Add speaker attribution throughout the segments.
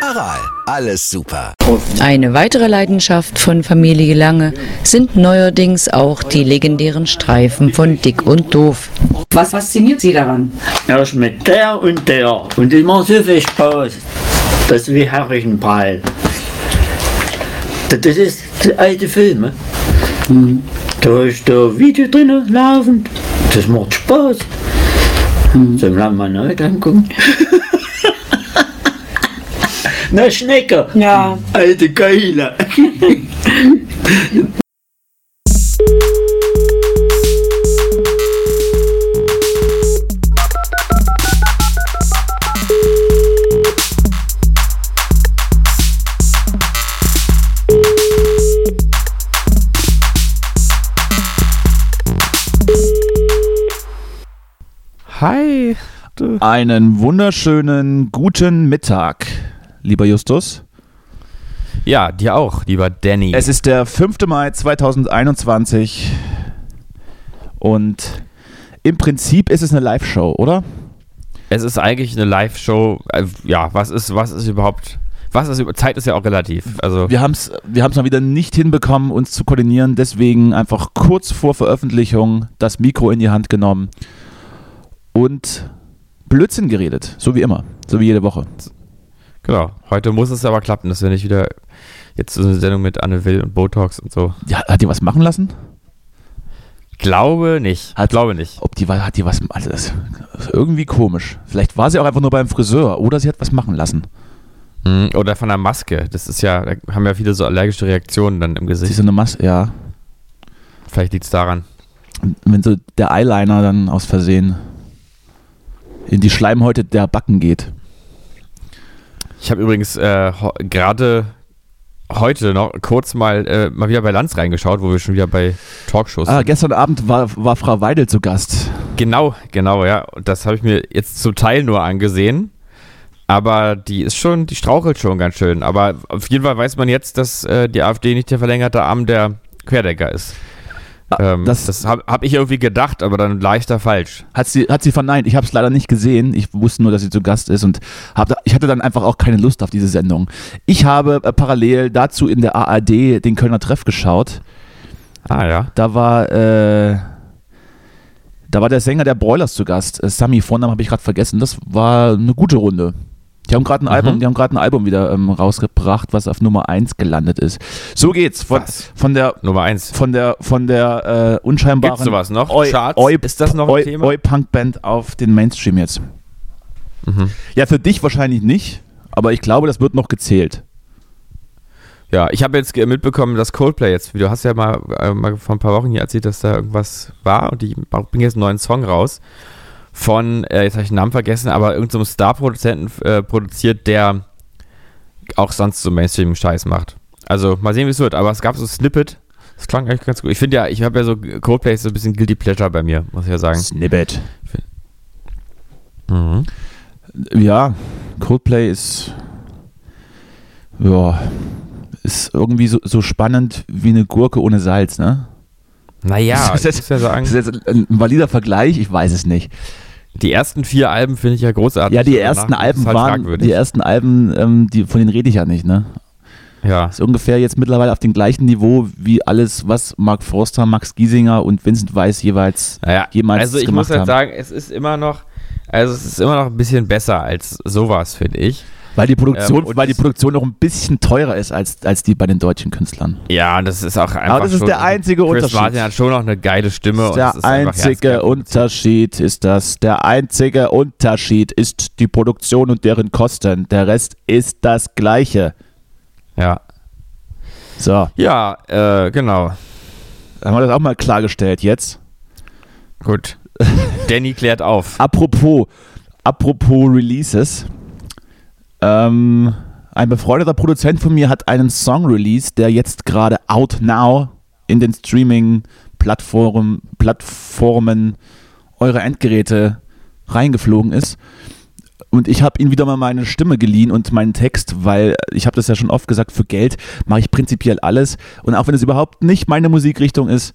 Speaker 1: Aral, alles super.
Speaker 2: Eine weitere Leidenschaft von Familie Lange sind neuerdings auch die legendären Streifen von Dick und Doof.
Speaker 3: Was fasziniert Sie daran?
Speaker 4: Er ist mit der und der und machen so viel Spaß. Das ist wie Herrichenball. Das ist die alte Filme. Da ist der Video drin laufend. Das macht Spaß. Sollen wir mal neu angucken? Na Schnecke.
Speaker 3: Ja.
Speaker 4: Alte Keule.
Speaker 5: Hi. Du.
Speaker 6: Einen wunderschönen guten Mittag, lieber Justus.
Speaker 5: Ja, dir auch, lieber Danny.
Speaker 6: Es ist der 5. Mai 2021 und im Prinzip ist es eine Live-Show, oder?
Speaker 5: Es ist eigentlich eine Live-Show. Äh, Ja, was ist, was ist überhaupt. Was ist Zeit ist ja auch relativ. Also
Speaker 6: Wir haben es wir haben's mal wieder nicht hinbekommen, uns zu koordinieren, deswegen einfach kurz vor Veröffentlichung das Mikro in die Hand genommen und Blödsinn geredet, so wie immer, so wie jede Woche.
Speaker 5: Genau. Heute muss es aber klappen, dass wir nicht wieder jetzt so eine Sendung mit Anne Will und Botox und so.
Speaker 6: Ja, hat die was machen lassen?
Speaker 5: Glaube nicht.
Speaker 6: Hat-
Speaker 5: glaube nicht.
Speaker 6: Ob die hat die was also das ist irgendwie komisch. Vielleicht war sie auch einfach nur beim Friseur oder sie hat was machen lassen.
Speaker 5: Hm, Oder von der Maske. Das ist ja, da haben ja viele so allergische Reaktionen dann im
Speaker 6: Sie ist
Speaker 5: Gesicht.
Speaker 6: so eine Maske, ja.
Speaker 5: Vielleicht liegt es daran.
Speaker 6: wenn so der Eyeliner dann aus Versehen in die Schleimhäute der Backen geht.
Speaker 5: Ich habe übrigens äh, gerade heute noch kurz mal, äh, mal wieder bei Lanz reingeschaut, wo wir schon wieder bei Talkshows
Speaker 6: Ah,
Speaker 5: sind.
Speaker 6: gestern Abend war, war Frau Weidel zu Gast.
Speaker 5: Genau, genau, ja. Und das habe ich mir jetzt zum Teil nur angesehen. Aber die ist schon, die strauchelt schon ganz schön. Aber auf jeden Fall weiß man jetzt, dass äh, die AfD nicht der verlängerte Arm der Querdenker ist. Ähm,
Speaker 6: das-
Speaker 5: das das habe hab ich irgendwie gedacht, aber dann leichter falsch.
Speaker 6: Hat sie, hat sie verneint. Ich habe es leider nicht gesehen. Ich wusste nur, dass sie zu Gast ist und hab, ich hatte dann einfach auch keine Lust auf diese Sendung. Ich habe äh, parallel dazu in der ARD den Kölner Treff geschaut.
Speaker 5: Ah ja.
Speaker 6: Da war, äh, da war der Sänger der Broilers zu Gast. Äh, Sami, Vornamen habe ich gerade vergessen. Das war eine gute Runde. Die haben gerade ein
Speaker 5: Mhm.
Speaker 6: Album, die haben gerade ein Album wieder ähm, rausgebracht, was auf Nummer 1 gelandet ist. So geht's von,
Speaker 5: Was?
Speaker 6: von der
Speaker 5: Nummer eins.
Speaker 6: von der von der äh, unscheinbaren
Speaker 5: Gibt's sowas noch?
Speaker 6: Oi,
Speaker 5: Charts?
Speaker 6: Oi,
Speaker 5: Ist das noch ein
Speaker 6: Oi,
Speaker 5: Thema?
Speaker 6: Oi Punk Band auf den Mainstream jetzt.
Speaker 5: Mhm.
Speaker 6: Ja, für dich wahrscheinlich nicht, aber ich glaube, das wird noch gezählt.
Speaker 5: Ja, ich habe jetzt mitbekommen, dass Coldplay jetzt, du hast ja mal, äh, mal vor ein paar Wochen hier erzählt, dass da irgendwas war und die bringen jetzt einen neuen Song raus von, äh, jetzt habe ich den Namen vergessen, aber irgendeinem so Star-Produzenten äh, produziert, der auch sonst so Mainstream-Scheiß macht. Also mal sehen, wie es wird, aber es gab so ein Snippet, das klang eigentlich ganz gut. Ich finde ja, ich habe ja so, Coldplay ist so ein bisschen Guilty Pleasure bei mir, muss ich ja sagen.
Speaker 6: Snippet.
Speaker 5: Mhm.
Speaker 6: Ja, Coldplay ist ja ist irgendwie so, so spannend wie eine Gurke ohne Salz, ne?
Speaker 5: Naja,
Speaker 6: Ist das
Speaker 5: muss ja sagen,
Speaker 6: Ist das jetzt ein valider Vergleich? Ich weiß es nicht.
Speaker 5: Die ersten vier Alben finde ich ja großartig.
Speaker 6: Ja, die
Speaker 5: Danach
Speaker 6: ersten Alben
Speaker 5: halt
Speaker 6: waren,
Speaker 5: fragwürdig.
Speaker 6: die ersten Alben, ähm, die, von denen rede ich ja nicht, ne?
Speaker 5: ja.
Speaker 6: Ist ungefähr jetzt mittlerweile auf dem gleichen Niveau wie alles, was Mark Forster, Max Giesinger und Vincent Weiss jeweils
Speaker 5: Naja,
Speaker 6: jemals
Speaker 5: also ich
Speaker 6: gemacht
Speaker 5: muss halt
Speaker 6: haben.
Speaker 5: sagen, es ist immer noch, also es ist immer noch ein bisschen besser als sowas, finde ich.
Speaker 6: Weil die Produktion,
Speaker 5: Ähm, und
Speaker 6: weil die Produktion noch ein bisschen teurer ist als, als die bei den deutschen Künstlern.
Speaker 5: Ja, und das ist auch einfach
Speaker 6: Aber das ist der einzige
Speaker 5: Chris
Speaker 6: Unterschied.
Speaker 5: Martin hat schon noch eine geile Stimme. und
Speaker 6: Der
Speaker 5: einfach
Speaker 6: einzige. Unterschied ist das. Der einzige Unterschied ist die Produktion und deren Kosten. Der Rest ist das Gleiche.
Speaker 5: Ja,
Speaker 6: So,
Speaker 5: ja äh, genau.
Speaker 6: haben wir das auch mal klargestellt jetzt.
Speaker 5: Gut. Danny klärt auf.
Speaker 6: Apropos, apropos Releases. Ähm, ein befreundeter Produzent von mir hat einen Song released, der jetzt gerade out now in den Streaming-Plattformen Plattformen eurer Endgeräte reingeflogen ist. Und ich habe ihm wieder mal meine Stimme geliehen und meinen Text, weil ich habe das ja schon oft gesagt, für Geld mache ich prinzipiell alles. Und auch wenn es überhaupt nicht meine Musikrichtung ist,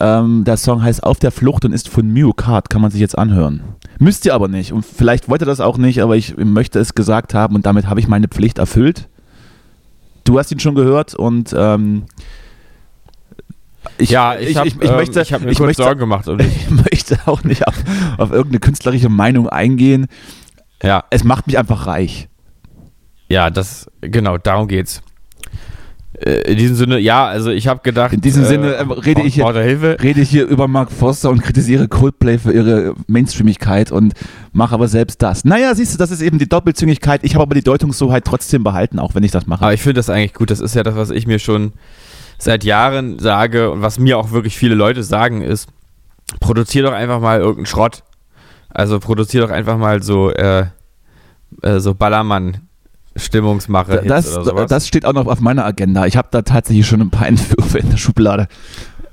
Speaker 6: ähm, der Song heißt Auf der Flucht und ist von Mew Card, kann man sich jetzt anhören. Müsst ihr aber nicht. Und vielleicht wollt ihr das auch nicht, aber ich möchte es gesagt haben und damit habe ich meine Pflicht erfüllt. Du hast ihn schon gehört und ähm,
Speaker 5: ich, ja, ich, ich, ich, ich ähm, möchte, ich habe mir ich möchte, Sorgen gemacht. Und
Speaker 6: ich möchte auch nicht auf, auf irgendeine künstlerische Meinung eingehen. Ja. Es macht mich einfach reich.
Speaker 5: Ja, das, genau, darum geht's. Äh, in diesem Sinne, ja, also ich habe gedacht.
Speaker 6: In diesem äh, Sinne äh, rede, ich hier, rede ich hier über Mark Foster und kritisiere Coldplay für ihre Mainstreamigkeit und mache aber selbst das. Naja, siehst du, das ist eben die Doppelzüngigkeit. Ich habe aber die Deutungshoheit trotzdem behalten, auch wenn ich das mache.
Speaker 5: Aber ich finde das eigentlich gut. Das ist ja das, was ich mir schon seit Jahren sage und was mir auch wirklich viele Leute sagen, ist, produzier doch einfach mal irgendeinen Schrott. Also produzier doch einfach mal so, äh, äh, so Ballermann. Stimmungsmache.
Speaker 6: Das, das steht auch noch auf meiner Agenda. Ich habe da tatsächlich schon ein paar Entwürfe in der Schublade.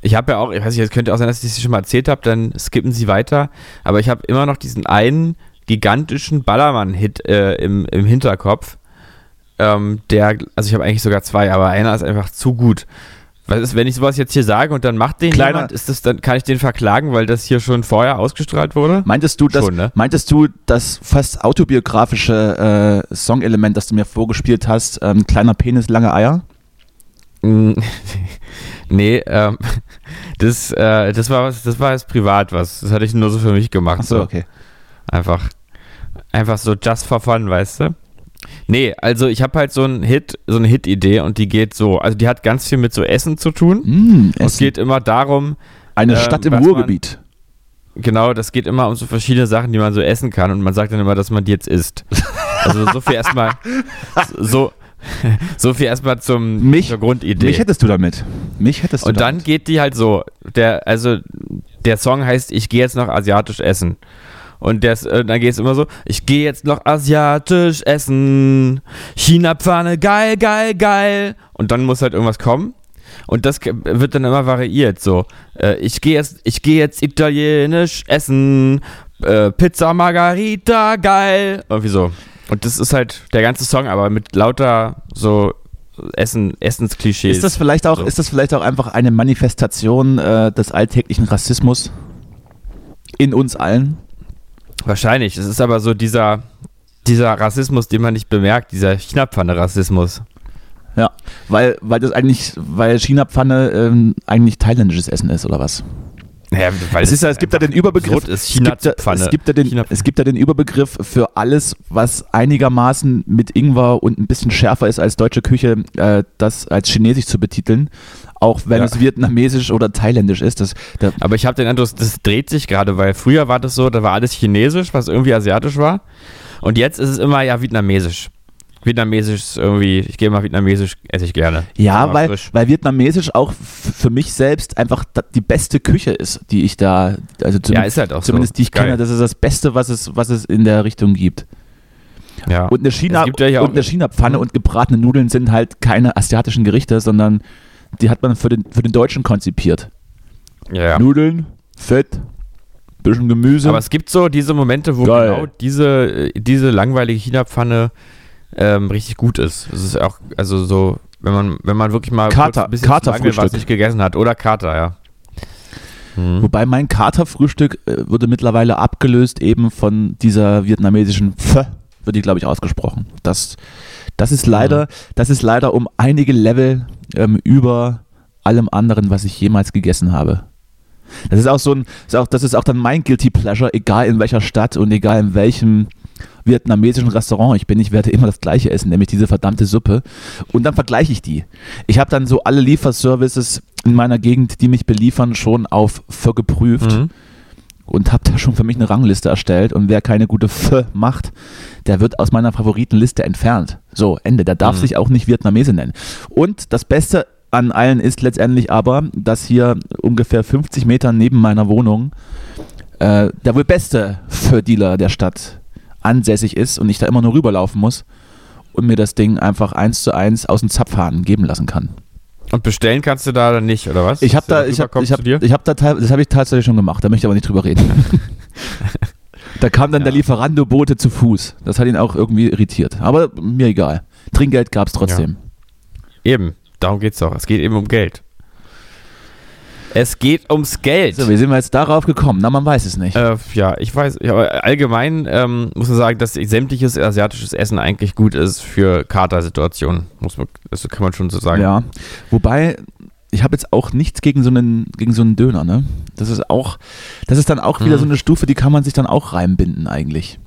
Speaker 5: Ich habe ja auch, ich weiß nicht, es könnte auch sein, dass ich das schon mal erzählt habe, dann skippen Sie weiter. Aber ich habe immer noch diesen einen gigantischen Ballermann-Hit äh, im, im Hinterkopf. Ähm, der, also ich habe eigentlich sogar zwei, aber einer ist einfach zu gut. Was ist, wenn ich sowas jetzt hier sage und dann macht den Kleiner, jemand, ist das, dann kann ich den verklagen, weil das hier schon vorher ausgestrahlt wurde?
Speaker 6: Meintest du, das, schon, ne? meintest du das fast autobiografische äh, Songelement, das du mir vorgespielt hast, ähm, kleiner Penis, lange Eier?
Speaker 5: nee, ähm, das, äh, das war was, das war jetzt privat was. Das hatte ich nur so für mich gemacht.
Speaker 6: Ach so, okay.
Speaker 5: Einfach, einfach so just for fun, weißt du? Nee, also ich habe halt so einen Hit, so eine Hit-Idee und die geht so, also die hat ganz viel mit so Essen zu tun. Mm, Essen. Es geht immer darum.
Speaker 6: Eine ähm, Stadt im Ruhrgebiet.
Speaker 5: Man, genau, das geht immer um so verschiedene Sachen, die man so essen kann und man sagt dann immer, dass man die jetzt isst. Also so viel erstmal, so, so viel erstmal zum
Speaker 6: mich, zur Grundidee. Mich hättest du damit. Mich hättest du
Speaker 5: Und damit. dann geht die halt so, der, also der Song heißt, ich gehe jetzt noch asiatisch essen. Und das, äh, dann geht es immer so, ich gehe jetzt noch asiatisch essen, China-Pfanne, geil, geil, geil. Und dann muss halt irgendwas kommen. Und das wird dann immer variiert. So, äh, ich gehe jetzt, ich gehe jetzt italienisch essen, äh, Pizza Margarita, geil. Irgendwie so. Und das ist halt der ganze Song, aber mit lauter so Essen, Essensklischees.
Speaker 6: Ist das vielleicht auch, so. ist das vielleicht auch einfach eine Manifestation äh, des alltäglichen Rassismus in uns allen?
Speaker 5: Wahrscheinlich. Es ist aber so dieser, dieser Rassismus, den man nicht bemerkt, dieser China-Pfanne-Rassismus.
Speaker 6: Ja, weil, weil das eigentlich, weil China-Pfanne ähm, eigentlich thailändisches Essen ist, oder was?
Speaker 5: Ja, weil
Speaker 6: es, ist ja, es gibt ja den Überbegriff.
Speaker 5: Ist China
Speaker 6: es, gibt, es, gibt ja den, es gibt ja den Überbegriff für alles, was einigermaßen mit Ingwer und ein bisschen schärfer ist als deutsche Küche, äh, das als chinesisch zu betiteln auch wenn ja. es vietnamesisch oder thailändisch ist. Das,
Speaker 5: Aber ich habe den Eindruck, das dreht sich gerade, weil früher war das so, da war alles chinesisch, was irgendwie asiatisch war. Und jetzt ist es immer ja vietnamesisch. Vietnamesisch ist irgendwie, ich gehe mal vietnamesisch, esse ich gerne.
Speaker 6: Ja, weil, weil vietnamesisch auch für mich selbst einfach die beste Küche ist, die ich da, also ja, ist halt auch zumindest so. die ich Geil. kenne, das ist das Beste, was es, was es in der Richtung gibt. Ja. Und eine China, ja und eine China-Pfanne und gebratene Nudeln sind halt keine asiatischen Gerichte, sondern die hat man für den, für den Deutschen konzipiert.
Speaker 5: Ja.
Speaker 6: Nudeln, Fett, bisschen Gemüse.
Speaker 5: Aber es gibt so diese Momente, wo Geil. genau diese, diese langweilige China-Pfanne ähm, richtig gut ist. Es ist auch, also so, wenn man, wenn man wirklich mal
Speaker 6: Kater, ein bisschen
Speaker 5: Katerfrühstück. was nicht gegessen hat. Oder Kater, ja.
Speaker 6: Hm. Wobei mein Katerfrühstück äh, wurde mittlerweile abgelöst eben von dieser vietnamesischen Pho, wird die, glaube ich, ausgesprochen. Das, das ist leider, das ist leider um einige Level ähm, über allem anderen, was ich jemals gegessen habe. Das ist auch so ein, ist auch, das ist auch dann mein Guilty Pleasure, egal in welcher Stadt und egal in welchem vietnamesischen Restaurant ich bin, ich werde immer das gleiche essen, nämlich diese verdammte Suppe. Und dann vergleiche ich die. Ich habe dann so alle Lieferservices in meiner Gegend, die mich beliefern, schon auf vergeprüft. Mhm und habe da schon für mich eine Rangliste erstellt und wer keine gute Pho macht, der wird aus meiner Favoritenliste entfernt. So, Ende. Der darf mhm. sich auch nicht Vietnamese nennen. Und das Beste an allen ist letztendlich aber, dass hier ungefähr 50 Meter neben meiner Wohnung äh, der wohl beste Pho-Dealer der Stadt ansässig ist und ich da immer nur rüberlaufen muss und mir das Ding einfach eins zu eins aus dem Zapfhahn geben lassen kann.
Speaker 5: Und bestellen kannst du da dann nicht, oder was?
Speaker 6: Ich habe da, ich habe, ich habe, ich habe da, das habe ich tatsächlich schon gemacht. Da möchte ich aber nicht drüber reden. Da kam dann der Lieferando-Bote zu Fuß. Das hat ihn auch irgendwie irritiert. Aber mir egal. Trinkgeld gab es trotzdem.
Speaker 5: Eben, darum geht's doch. Es geht eben um Geld. Es geht ums Geld.
Speaker 6: So, wie sind wir jetzt darauf gekommen? Na, man weiß es nicht.
Speaker 5: Äh, ja, ich weiß, aber allgemein ähm, muss man sagen, dass sämtliches asiatisches Essen eigentlich gut ist für Katersituationen. Muss man, das kann man schon so sagen.
Speaker 6: Ja. Wobei, ich habe jetzt auch nichts gegen so einen, gegen so einen Döner, ne? Das ist auch, das ist dann auch wieder
Speaker 5: Mhm.
Speaker 6: so eine Stufe, die kann man sich dann auch reinbinden eigentlich.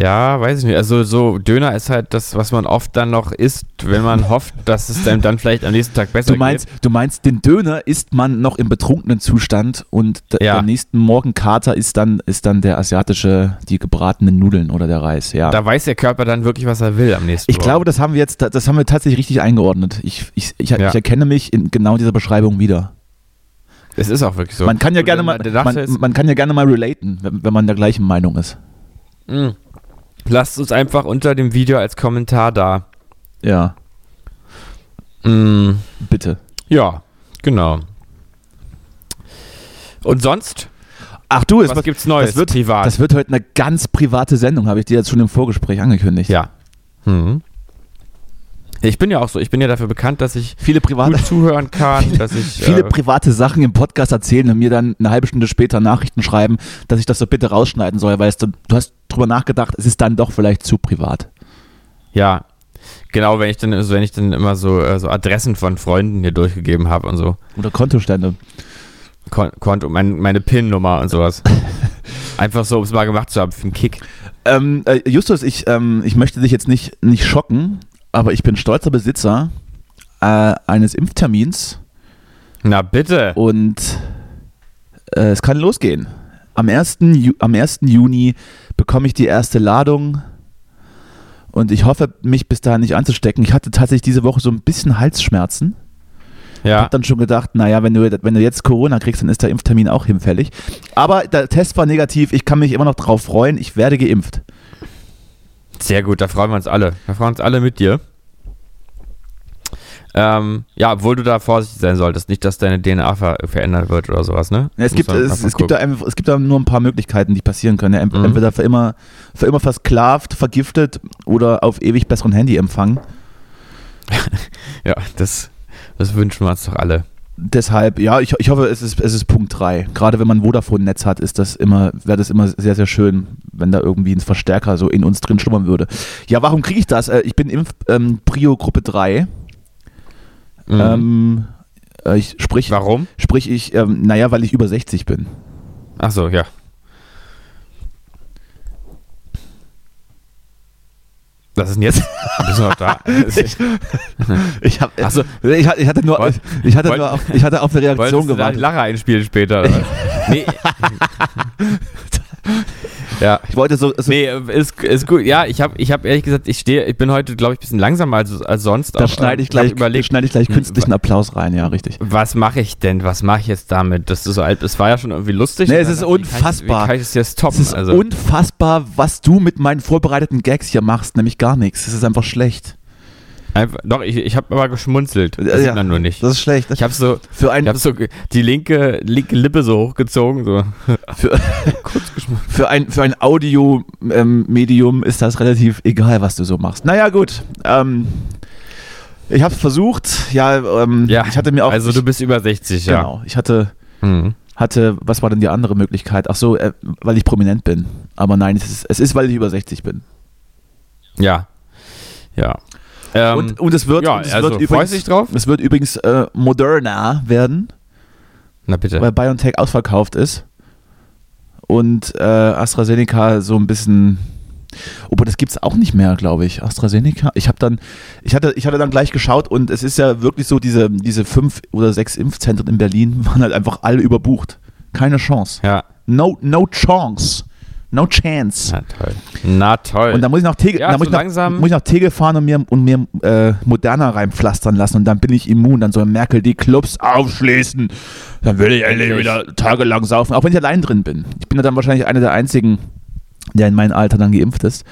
Speaker 5: Ja, weiß ich nicht. Also so Döner ist halt das, was man oft dann noch isst, wenn man hofft, dass es einem dann vielleicht am nächsten Tag besser
Speaker 6: Du meinst,
Speaker 5: geht.
Speaker 6: du meinst, den Döner isst man noch im betrunkenen Zustand und
Speaker 5: Ja.
Speaker 6: der nächsten Morgen Kater ist dann, ist dann der asiatische, die gebratenen Nudeln oder der Reis, ja.
Speaker 5: Da weiß der Körper dann wirklich, was er will am nächsten
Speaker 6: Ich
Speaker 5: Morgen.
Speaker 6: glaube, das haben wir jetzt, das haben wir tatsächlich richtig eingeordnet. Ich, ich, ich,
Speaker 5: Ja.
Speaker 6: ich erkenne mich in genau dieser Beschreibung wieder.
Speaker 5: es ist auch wirklich so.
Speaker 6: Man kann ja gerne mal, man, man kann ja gerne mal relaten, wenn, wenn man der gleichen Meinung ist.
Speaker 5: Mm. Lasst uns einfach unter dem Video als Kommentar da.
Speaker 6: Ja,
Speaker 5: Mm.
Speaker 6: bitte.
Speaker 5: Ja, genau. Und sonst?
Speaker 6: Ach du, es
Speaker 5: Was
Speaker 6: wird,
Speaker 5: gibt's Neues
Speaker 6: das wird,
Speaker 5: privat?
Speaker 6: Das wird heute eine ganz private Sendung, habe ich dir jetzt schon im Vorgespräch angekündigt.
Speaker 5: Ja. Mhm. Ich bin ja auch so. Ich bin ja dafür bekannt, dass ich
Speaker 6: Viele private,
Speaker 5: gut zuhören kann, dass ich
Speaker 6: viele
Speaker 5: äh,
Speaker 6: private Sachen im Podcast erzählen und mir dann eine halbe Stunde später Nachrichten schreiben, dass ich das so bitte rausschneiden soll, weil es, du du hast drüber nachgedacht, es ist dann doch vielleicht zu privat.
Speaker 5: ja genau, wenn ich dann also wenn ich dann immer so äh, so Adressen von Freunden hier durchgegeben habe und so
Speaker 6: Oder Kontostände.
Speaker 5: Kon Konto mein, meine PIN-Nummer und sowas. Einfach so, um es mal gemacht zu haben für einen Kick.
Speaker 6: Ähm, äh, Justus, ich, ähm, ich möchte dich jetzt nicht, nicht schocken, aber ich bin stolzer Besitzer äh, eines Impftermins
Speaker 5: Na bitte.
Speaker 6: und äh, es kann losgehen. Am 1. Ju am 1. Juni bekomme ich die erste Ladung und ich hoffe, mich bis dahin nicht anzustecken. Ich hatte tatsächlich diese Woche so ein bisschen Halsschmerzen.
Speaker 5: Ja.
Speaker 6: Hab dann schon gedacht, naja, wenn du, wenn du jetzt Corona kriegst, dann ist der Impftermin auch hinfällig. Aber der Test war negativ, ich kann mich immer noch drauf freuen, ich werde geimpft.
Speaker 5: Sehr gut, da freuen wir uns alle. Da freuen wir uns alle mit dir. Ähm, ja, obwohl du da vorsichtig sein solltest, nicht, dass deine DNA ver verändert wird oder sowas, ne?
Speaker 6: Ja, es, gibt, es, es, gibt da einfach, es gibt da nur ein paar Möglichkeiten, die passieren können. Ja,
Speaker 5: Mhm.
Speaker 6: Entweder für immer, für immer versklavt, vergiftet oder auf ewig besseren Handyempfang.
Speaker 5: Ja, das, das wünschen wir uns doch alle.
Speaker 6: Deshalb, ja, ich, ich hoffe, es ist, es ist Punkt 3. Gerade wenn man ein Vodafone-Netz hat, ist das immer, wäre das immer sehr, sehr schön, wenn da irgendwie ein Verstärker so in uns drin schlummern würde. Ja, warum kriege ich das? Äh, Ich bin Impf ähm, Prio Gruppe 3.
Speaker 5: Mhm.
Speaker 6: Ähm, äh, ich, sprich,
Speaker 5: Warum?
Speaker 6: sprich ich, ähm, naja, weil ich über 60 bin.
Speaker 5: Ach so, ja. Was ist denn jetzt? Bist du noch da?
Speaker 6: Ich, hab,
Speaker 5: Ach so.
Speaker 6: ich, hatte- ich hatte nur,
Speaker 5: Wollt-
Speaker 6: ich hatte
Speaker 5: wollt-
Speaker 6: nur auf, ich hatte auf eine Reaktion gewartet.
Speaker 5: Lache einspielen später? Nee. Ja.
Speaker 6: Ich wollte so, so
Speaker 5: Nee, ist, ist gut. Ja, ich habe ich hab ehrlich gesagt, ich stehe, ich bin heute, glaube ich, ein bisschen langsamer als, als sonst.
Speaker 6: da schneide ich gleich,
Speaker 5: überlegt,
Speaker 6: schneide ich gleich
Speaker 5: Hm,
Speaker 6: künstlichen Applaus rein, ja, richtig.
Speaker 5: was mache ich denn? Was mache ich jetzt damit? Das ist so alt. Es war ja schon irgendwie lustig.
Speaker 6: Nee, es ist unfassbar.
Speaker 5: Wie kann ich das jetzt
Speaker 6: Es
Speaker 5: toppen?
Speaker 6: ist
Speaker 5: also,
Speaker 6: unfassbar, was du mit meinen vorbereiteten Gags hier machst, nämlich gar nichts. Es ist einfach schlecht.
Speaker 5: Einfach, doch, ich, ich habe aber geschmunzelt. Das
Speaker 6: Ja,
Speaker 5: sieht man nur nicht.
Speaker 6: Das ist schlecht.
Speaker 5: Ich habe so,
Speaker 6: für, ein,
Speaker 5: ich habe so die linke, linke Lippe so hochgezogen. So.
Speaker 6: für, für ein, für ein Audio-Medium ist das relativ egal, was du so machst. Naja, gut. Ähm, ich habe es versucht. Ja, ähm,
Speaker 5: Ja,
Speaker 6: ich hatte mir auch.
Speaker 5: also du bist über 60, ja.
Speaker 6: Genau. Ich hatte,
Speaker 5: Mhm.
Speaker 6: hatte, was war denn die andere Möglichkeit? Ach so, äh, weil ich prominent bin. Aber nein, es ist, es ist, weil ich über 60 bin.
Speaker 5: Ja. Ja. Ähm,
Speaker 6: und, und es wird,
Speaker 5: ja,
Speaker 6: es
Speaker 5: also
Speaker 6: wird übrigens,
Speaker 5: drauf?
Speaker 6: Es wird übrigens äh, moderner werden,
Speaker 5: Na bitte.
Speaker 6: weil BioNTech ausverkauft ist. Und äh, AstraZeneca so ein bisschen. Obwohl, das gibt es auch nicht mehr, glaube ich. AstraZeneca. Ich habe dann, ich hatte, ich hatte dann gleich geschaut und es ist ja wirklich so, diese, diese fünf oder sechs Impfzentren in Berlin waren halt einfach alle überbucht. Keine Chance.
Speaker 5: Ja.
Speaker 6: No, no chance. No chance.
Speaker 5: Na toll. Na toll.
Speaker 6: Und da muss ich nach Tegel,
Speaker 5: Ja,
Speaker 6: muss
Speaker 5: so
Speaker 6: ich
Speaker 5: langsam-
Speaker 6: muss ich nach Tegel fahren und mir, und mir äh, Moderna reinpflastern lassen und dann bin ich immun. Dann soll Merkel die Clubs aufschließen. Dann will ich endlich wieder tagelang saufen, auch wenn ich allein drin bin. Ich bin ja dann wahrscheinlich einer der einzigen, der in meinem Alter dann geimpft ist.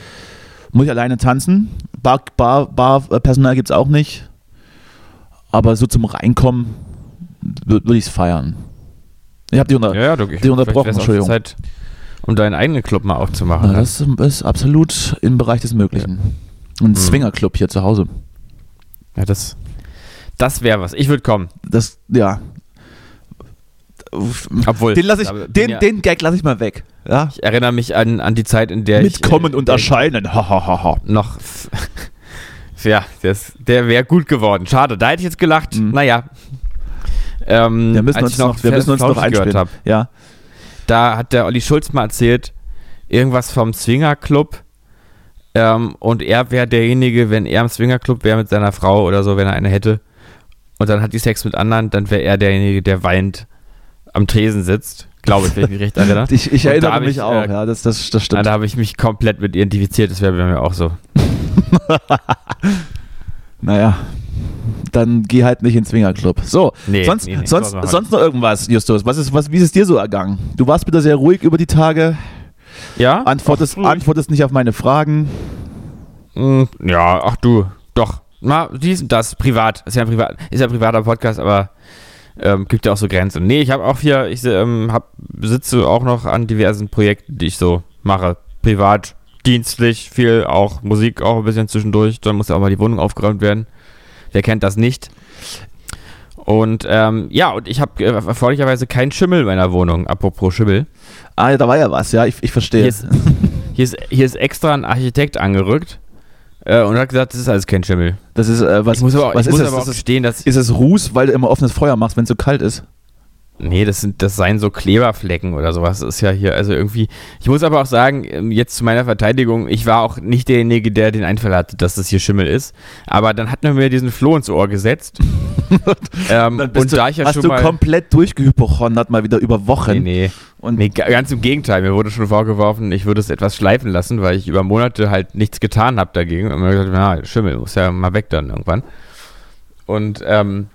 Speaker 6: Muss ich alleine tanzen. Bar, Bar, Bar äh, Personal gibt es auch nicht. Aber so zum Reinkommen würde würd ich es feiern. Ich habe die unter,
Speaker 5: ja, ja,
Speaker 6: die unterbrochen, Entschuldigung.
Speaker 5: Zeit, um deinen eigenen Club mal aufzumachen.
Speaker 6: Na, das ist absolut im Bereich des Möglichen. Ein
Speaker 5: Mhm.
Speaker 6: Swingerclub hier zu Hause.
Speaker 5: ja, das, das wäre was. Ich würde kommen.
Speaker 6: Das, ja.
Speaker 5: Obwohl,
Speaker 6: Den, lass ich, den,
Speaker 5: ja-
Speaker 6: den Gag lasse ich mal weg. Ja?
Speaker 5: ich erinnere mich an, an die Zeit, in der ich.
Speaker 6: Mitkommen
Speaker 5: äh,
Speaker 6: und erscheinen. Ha, ha, ha, ha.
Speaker 5: noch. Ja, das, der wäre gut geworden. Schade, da hätte ich jetzt gelacht.
Speaker 6: Mhm.
Speaker 5: Naja. Ähm,
Speaker 6: Wir müssen uns noch, wir müssen uns noch einspielen. Ja.
Speaker 5: Da hat der Olli Schulz mal erzählt, irgendwas vom Swingerclub. Ähm, und er wäre derjenige, wenn er im Swingerclub wäre mit seiner Frau oder so, wenn er eine hätte. Und dann hat die Sex mit anderen, dann wäre er derjenige, der weint am Tresen sitzt. Glaube ich, wenn ich mich recht erinnere.
Speaker 6: Ich, ich erinnere mich
Speaker 5: ich,
Speaker 6: auch,
Speaker 5: äh,
Speaker 6: ja, das, das, das stimmt.
Speaker 5: da habe ich mich komplett mit identifiziert, das wäre bei mir auch so.
Speaker 6: Naja, dann geh halt nicht ins Swingerclub. So,
Speaker 5: Nee,
Speaker 6: sonst,
Speaker 5: nee, nee,
Speaker 6: sonst, sonst noch irgendwas, Justus? Was ist, was, wie ist es dir so ergangen? Du warst wieder sehr ruhig über die Tage,
Speaker 5: Ja?
Speaker 6: antwortest,
Speaker 5: Ach,
Speaker 6: antwortest nicht auf meine Fragen.
Speaker 5: Mm, Ja, ach du, doch. Na, dies und das, privat. Ist ja ein, privat, ist ja ein privater Podcast, aber ähm, gibt ja auch so Grenzen. Nee, ich habe auch hier, ich ähm, hab, sitze auch noch an diversen Projekten, die ich so mache. Privat, dienstlich, viel auch Musik auch ein bisschen zwischendurch. Dann muss ja auch mal die Wohnung aufgeräumt werden. Wer kennt das nicht? Und ähm, ja, und ich habe äh, erfreulicherweise keinen Schimmel in meiner Wohnung. Apropos Schimmel.
Speaker 6: Ah, ja, da war ja was, ja, ich, ich verstehe.
Speaker 5: Hier ist, hier, ist, hier ist extra ein Architekt angerückt äh, und hat gesagt, das ist alles kein Schimmel.
Speaker 6: Das ist, äh, was,
Speaker 5: ich muss aber,
Speaker 6: was
Speaker 5: ich
Speaker 6: ist
Speaker 5: muss
Speaker 6: das?
Speaker 5: aber auch
Speaker 6: ist, es,
Speaker 5: gestehen, dass.
Speaker 6: ist es Ruß, weil du immer offenes Feuer machst, wenn es so kalt ist?
Speaker 5: Nee, das sind, das seien so Kleberflecken oder sowas. Das ist ja hier, also irgendwie. Ich muss aber auch sagen, ähm, jetzt zu meiner Verteidigung, ich war auch nicht derjenige, der den Einfall hatte, dass das hier Schimmel ist. Aber dann hat man mir diesen Floh ins Ohr gesetzt. ähm,
Speaker 6: Dann bist
Speaker 5: und
Speaker 6: du,
Speaker 5: da ich ja
Speaker 6: hast
Speaker 5: schon
Speaker 6: du
Speaker 5: mal.
Speaker 6: komplett durchgehypochondert mal wieder über Wochen.
Speaker 5: Nee, nee.
Speaker 6: Und
Speaker 5: Nee, ga- ganz im Gegenteil. Mir wurde schon vorgeworfen, ich würde es etwas schleifen lassen, weil ich über Monate halt nichts getan habe dagegen. Und mir gesagt, na, Schimmel muss ja mal weg dann irgendwann. Und ähm,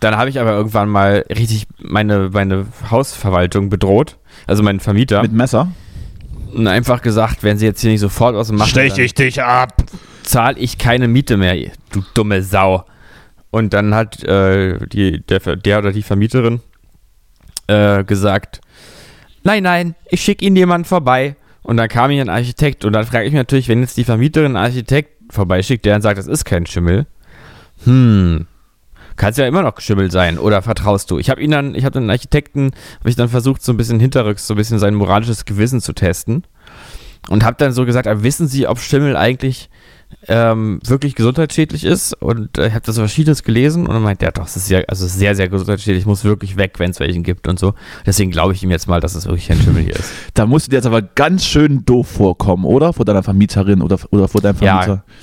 Speaker 5: dann habe ich aber irgendwann mal richtig meine, meine Hausverwaltung bedroht, also meinen Vermieter,
Speaker 6: mit Messer?
Speaker 5: und einfach gesagt, wenn sie jetzt hier nicht sofort was machen,
Speaker 6: Stech ich dich ab.
Speaker 5: zahle ich keine Miete mehr, du dumme Sau. Und dann hat äh, die, der, der oder die Vermieterin äh, gesagt, nein, nein, ich schicke Ihnen jemanden vorbei. Und dann kam hier ein Architekt und dann frage ich mich natürlich, wenn jetzt die Vermieterin einen Architekt vorbeischickt, der dann sagt, das ist kein Schimmel, hm, kann es ja immer noch Schimmel sein oder vertraust du? Ich habe ihn dann, ich habe den Architekten, habe ich dann versucht, so ein bisschen hinterrücks, so ein bisschen sein moralisches Gewissen zu testen und habe dann so gesagt, aber wissen Sie, ob Schimmel eigentlich ähm, wirklich gesundheitsschädlich ist? Und äh, ich habe das so verschiedenes gelesen und dann meint der, doch, es ist ja also sehr, sehr gesundheitsschädlich, muss wirklich weg, wenn es welchen gibt und so. Deswegen glaube ich ihm jetzt mal, dass es wirklich ein Schimmel hier ist.
Speaker 6: Da musst du dir jetzt aber ganz schön doof vorkommen, oder? Vor deiner Vermieterin oder, oder vor deinem
Speaker 5: Ja,
Speaker 6: Vermieter.
Speaker 5: Ja,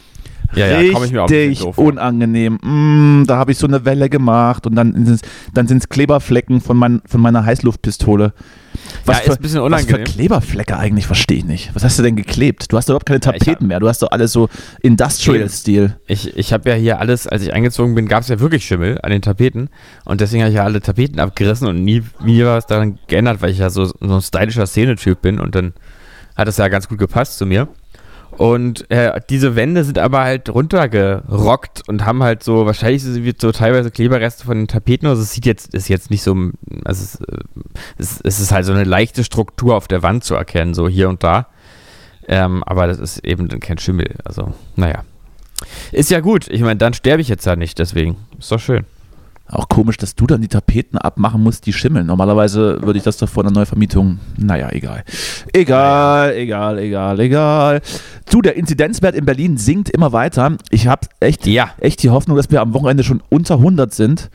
Speaker 5: ja, komme ich mir auch
Speaker 6: Richtig unangenehm. Mm, da habe ich so eine Welle gemacht und dann sind es dann sind's Kleberflecken von, mein, von meiner Heißluftpistole. Was,
Speaker 5: Ja,
Speaker 6: für,
Speaker 5: ist ein bisschen
Speaker 6: was für
Speaker 5: unangenehm.
Speaker 6: Kleberflecke eigentlich, verstehe ich nicht. Was hast du denn geklebt? Du hast überhaupt keine
Speaker 5: Ja,
Speaker 6: Tapeten
Speaker 5: hab-
Speaker 6: mehr. Du hast doch alles so Industrial-Stil.
Speaker 5: Ich, ich habe ja hier alles, als ich eingezogen bin, gab es ja wirklich Schimmel an den Tapeten. Und deswegen habe ich ja alle Tapeten abgerissen und nie, nie was daran geändert, weil ich ja so, so ein stylischer Szenetyp bin. Und dann hat es ja ganz gut gepasst zu mir. Und äh, diese Wände sind aber halt runtergerockt und haben halt so, wahrscheinlich sind so teilweise Kleberreste von den Tapeten. Also es sieht jetzt, ist jetzt nicht so, also es, äh, es, es ist halt so eine leichte Struktur auf der Wand zu erkennen, so hier und da. Ähm, aber das ist eben kein Schimmel. Also, naja. Ist ja gut. Ich meine, dann sterbe ich jetzt ja nicht, deswegen. Ist doch schön.
Speaker 6: Auch komisch, dass du dann die Tapeten abmachen musst, die schimmeln. Normalerweise würde ich das doch vor einer Neuvermietung. Naja, egal. Egal, egal, egal, egal. Du, der Inzidenzwert in Berlin sinkt immer weiter. Ich habe echt,
Speaker 5: Ja.
Speaker 6: echt die Hoffnung, dass wir am Wochenende schon unter 100 sind.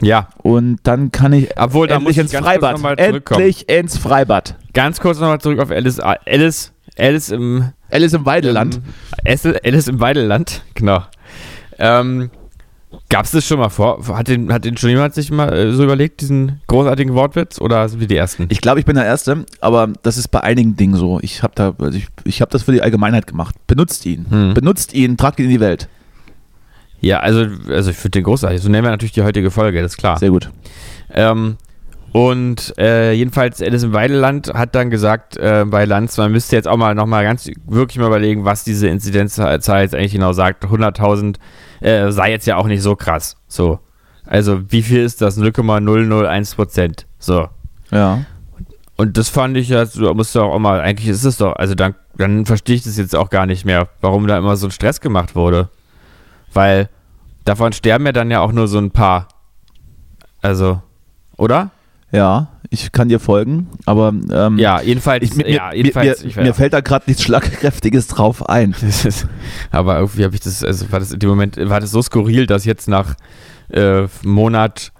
Speaker 5: Ja.
Speaker 6: Und dann kann ich
Speaker 5: Obwohl,
Speaker 6: endlich
Speaker 5: muss ich
Speaker 6: ins Freibad. Endlich ins Freibad.
Speaker 5: Ganz kurz nochmal zurück auf Alice. Alice, Alice im
Speaker 6: Alice im Weideland.
Speaker 5: Alice, Alice im Weideland, genau. Ähm, Gab es das schon mal vor? Hat den, hat den schon jemand sich mal äh, so überlegt, diesen großartigen Wortwitz? Oder sind wir die Ersten?
Speaker 6: Ich glaube, ich bin der Erste, aber das ist bei einigen Dingen so. Ich habe da, also ich, ich habe das für die Allgemeinheit gemacht. Benutzt ihn.
Speaker 5: Hm.
Speaker 6: Benutzt ihn, tragt ihn in die Welt.
Speaker 5: Ja, also, also ich finde den großartig. So nennen wir natürlich die heutige Folge, das ist klar.
Speaker 6: Sehr gut.
Speaker 5: Ähm, und äh, jedenfalls Alice im Weideland hat dann gesagt, äh, bei Lanz, man müsste jetzt auch mal nochmal ganz wirklich mal überlegen, was diese Inzidenzzahl jetzt eigentlich genau sagt. 100.000 äh, sei jetzt ja auch nicht so krass. So. Also wie viel ist das? 0,001 Prozent. So.
Speaker 6: Ja.
Speaker 5: Und das fand ich ja, du musst doch auch mal, eigentlich ist es doch, also dann, dann verstehe ich das jetzt auch gar nicht mehr, warum da immer so ein Stress gemacht wurde. Weil davon sterben ja dann ja auch nur so ein paar. Also, oder?
Speaker 6: Ja, ich kann dir folgen, aber ähm,
Speaker 5: Ja, jedenfalls,
Speaker 6: ich, mir,
Speaker 5: ja,
Speaker 6: mir,
Speaker 5: jedenfalls.
Speaker 6: mir,
Speaker 5: ich
Speaker 6: mir fällt da gerade nichts Schlagkräftiges drauf ein.
Speaker 5: Ist, aber irgendwie habe ich das, also war das in dem Moment, war das so skurril, dass jetzt nach äh, Monat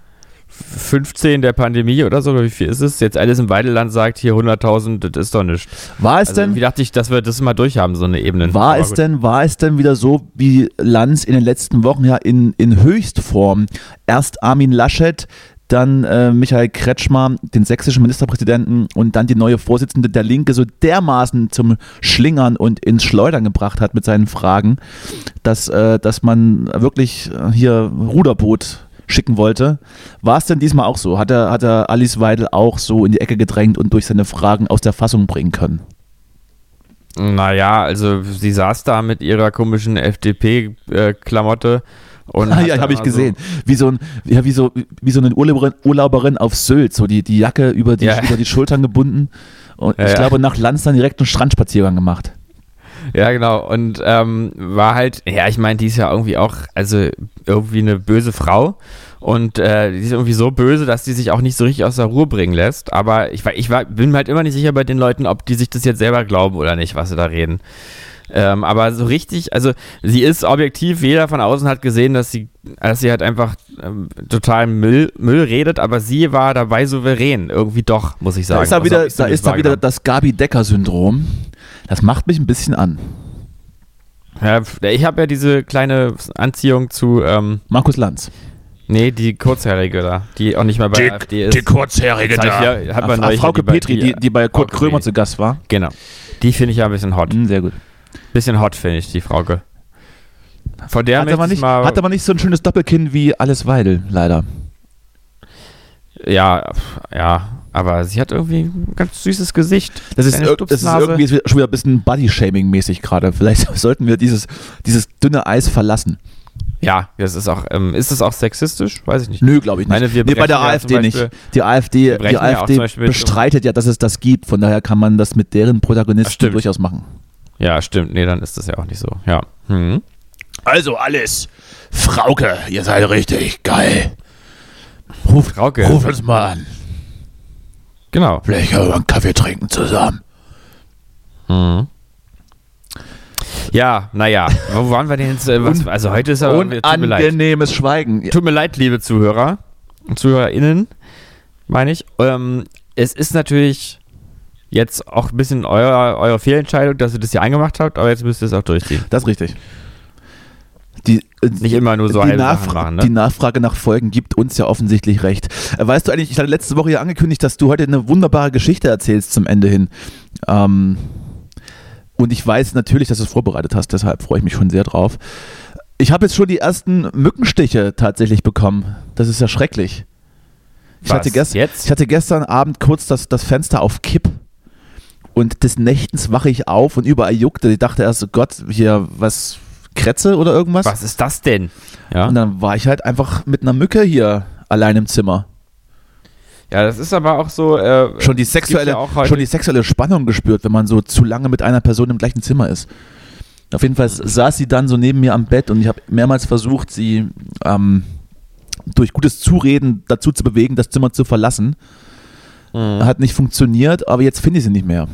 Speaker 5: 15 der Pandemie oder so, wie viel ist es, jetzt alles im Weideland sagt, hier 100.000, das ist doch nichts.
Speaker 6: War es
Speaker 5: Also
Speaker 6: denn,
Speaker 5: wie dachte ich, dass wir das mal durchhaben, so eine Ebene.
Speaker 6: war
Speaker 5: Aber
Speaker 6: es
Speaker 5: gut.
Speaker 6: denn, war es denn wieder so, wie Lanz in den letzten Wochen ja in, in Höchstform erst Armin Laschet, dann äh, Michael Kretschmer, den sächsischen Ministerpräsidenten und dann die neue Vorsitzende der Linke so dermaßen zum Schlingern und ins Schleudern gebracht hat mit seinen Fragen, dass, äh, dass man wirklich äh, hier Ruderboot schicken wollte. War es denn diesmal auch so? Hat er, hat er Alice Weidel auch so in die Ecke gedrängt und durch seine Fragen aus der Fassung bringen können?
Speaker 5: Naja, also sie saß da mit ihrer komischen FDP-Klamotte und.
Speaker 6: Ah, ja, habe ich
Speaker 5: mal so-
Speaker 6: gesehen. Wie so, ein, ja, wie, so, wie so eine Urlauberin, Urlauberin auf Sylt, so die, die Jacke über die,
Speaker 5: Ja.
Speaker 6: über die Schultern gebunden. Und
Speaker 5: Ja,
Speaker 6: ich glaube, nach Lanz dann direkt einen Strandspaziergang gemacht.
Speaker 5: Ja, genau. Und ähm, war halt, ja, ich meine, die ist ja irgendwie auch, also irgendwie eine böse Frau. Und äh, die ist irgendwie so böse, dass die sich auch nicht so richtig aus der Ruhe bringen lässt. Aber ich, war, ich war, bin mir halt immer nicht sicher bei den Leuten, ob die sich das jetzt selber glauben oder nicht, was sie da reden. Ähm, aber so richtig, also sie ist objektiv, jeder von außen hat gesehen, dass sie, dass sie halt einfach ähm, total Müll, Müll redet, aber sie war dabei souverän, irgendwie doch, muss ich sagen.
Speaker 6: Da ist da
Speaker 5: Also
Speaker 6: wieder,
Speaker 5: ich
Speaker 6: da ist da wieder das Gabi-Decker-Syndrom. Das macht mich ein bisschen an.
Speaker 5: Ja, ich habe ja diese kleine Anziehung zu, ähm,
Speaker 6: Markus Lanz.
Speaker 5: nee, die kurzhaarige da, die auch nicht mehr bei der AfD ist.
Speaker 6: kurzhaarige
Speaker 5: Das hab ich ja- hat man
Speaker 6: Frauke
Speaker 5: die bei-
Speaker 6: Petri, die, die bei Kurt
Speaker 5: Frauke
Speaker 6: Krömer zu Gast war.
Speaker 5: Genau. Die finde ich ja ein bisschen hot.
Speaker 6: Hm, sehr gut.
Speaker 5: Bisschen hot finde ich, die Frauke. Von der
Speaker 6: Hat aber,
Speaker 5: ich
Speaker 6: nicht,
Speaker 5: mal,
Speaker 6: hat aber nicht so ein schönes Doppelkinn wie Alice Weidel, leider.
Speaker 5: ja, ja, aber sie hat irgendwie ein ganz süßes Gesicht.
Speaker 6: Das ist, das ist irgendwie schon wieder ein bisschen Body-Shaming-mäßig gerade. Vielleicht sollten wir dieses, dieses dünne Eis verlassen.
Speaker 5: Ja, das ist auch, ähm, ist das auch sexistisch? Weiß ich nicht.
Speaker 6: Nö, glaube ich nicht.
Speaker 5: Meine, wir
Speaker 6: nee, bei der
Speaker 5: ja
Speaker 6: AfD
Speaker 5: zum
Speaker 6: nicht.
Speaker 5: Beispiel-
Speaker 6: Die AfD, die
Speaker 5: ja
Speaker 6: AfD
Speaker 5: Beispiel mit-
Speaker 6: bestreitet ja, dass es das gibt. Von daher kann man das mit deren Protagonisten durchaus machen.
Speaker 5: Ja, stimmt. Nee, dann ist das ja auch nicht so. Ja. Hm.
Speaker 6: Also alles. Frauke, ihr seid richtig geil. Ruf,
Speaker 5: Frauke.
Speaker 6: ruf uns mal an.
Speaker 5: Genau.
Speaker 6: Vielleicht können wir einen Kaffee trinken zusammen.
Speaker 5: Mhm. Ja, naja. Wo waren wir denn jetzt? Äh, was, also heute ist aber, tut.
Speaker 6: Unangenehmes Schweigen.
Speaker 5: Tut mir leid, liebe Zuhörer und ZuhörerInnen, meine ich. Ähm, es ist natürlich jetzt auch ein bisschen euer, eure Fehlentscheidung, dass ihr das hier eingemacht habt, aber jetzt müsst ihr es auch durchziehen.
Speaker 6: Das ist richtig. Die, äh,
Speaker 5: Nicht immer nur so
Speaker 6: die, Nachfra
Speaker 5: machen, ne?
Speaker 6: die Nachfrage nach Folgen gibt uns ja offensichtlich recht. Äh, Weißt du eigentlich, ich hatte letzte Woche ja angekündigt, dass du heute eine wunderbare Geschichte erzählst zum Ende hin. Ähm, und ich weiß natürlich, dass du es vorbereitet hast, deshalb freue ich mich schon sehr drauf. Ich habe jetzt schon die ersten Mückenstiche tatsächlich bekommen. Das ist ja schrecklich. Ich,
Speaker 5: Was,
Speaker 6: hatte,
Speaker 5: jetzt?
Speaker 6: ich hatte gestern Abend kurz das, das Fenster auf Kipp und des Nächtens wache ich auf und überall juckte. Ich dachte erst, oh Gott, hier was, Krätze oder irgendwas?
Speaker 5: Was ist das denn? Ja,
Speaker 6: Und dann war ich halt einfach mit einer Mücke hier allein im Zimmer.
Speaker 5: ja das ist aber auch so. Äh,
Speaker 6: Schon die, sexuelle,
Speaker 5: ja
Speaker 6: schon die sexuelle Spannung gespürt, wenn man so zu lange mit einer Person im gleichen Zimmer ist. Auf jeden Fall saß sie dann so neben mir am Bett und ich habe mehrmals versucht, sie ähm, durch gutes Zureden dazu zu bewegen, das Zimmer zu verlassen.
Speaker 5: Mhm.
Speaker 6: Hat nicht funktioniert, aber jetzt finde ich sie nicht mehr.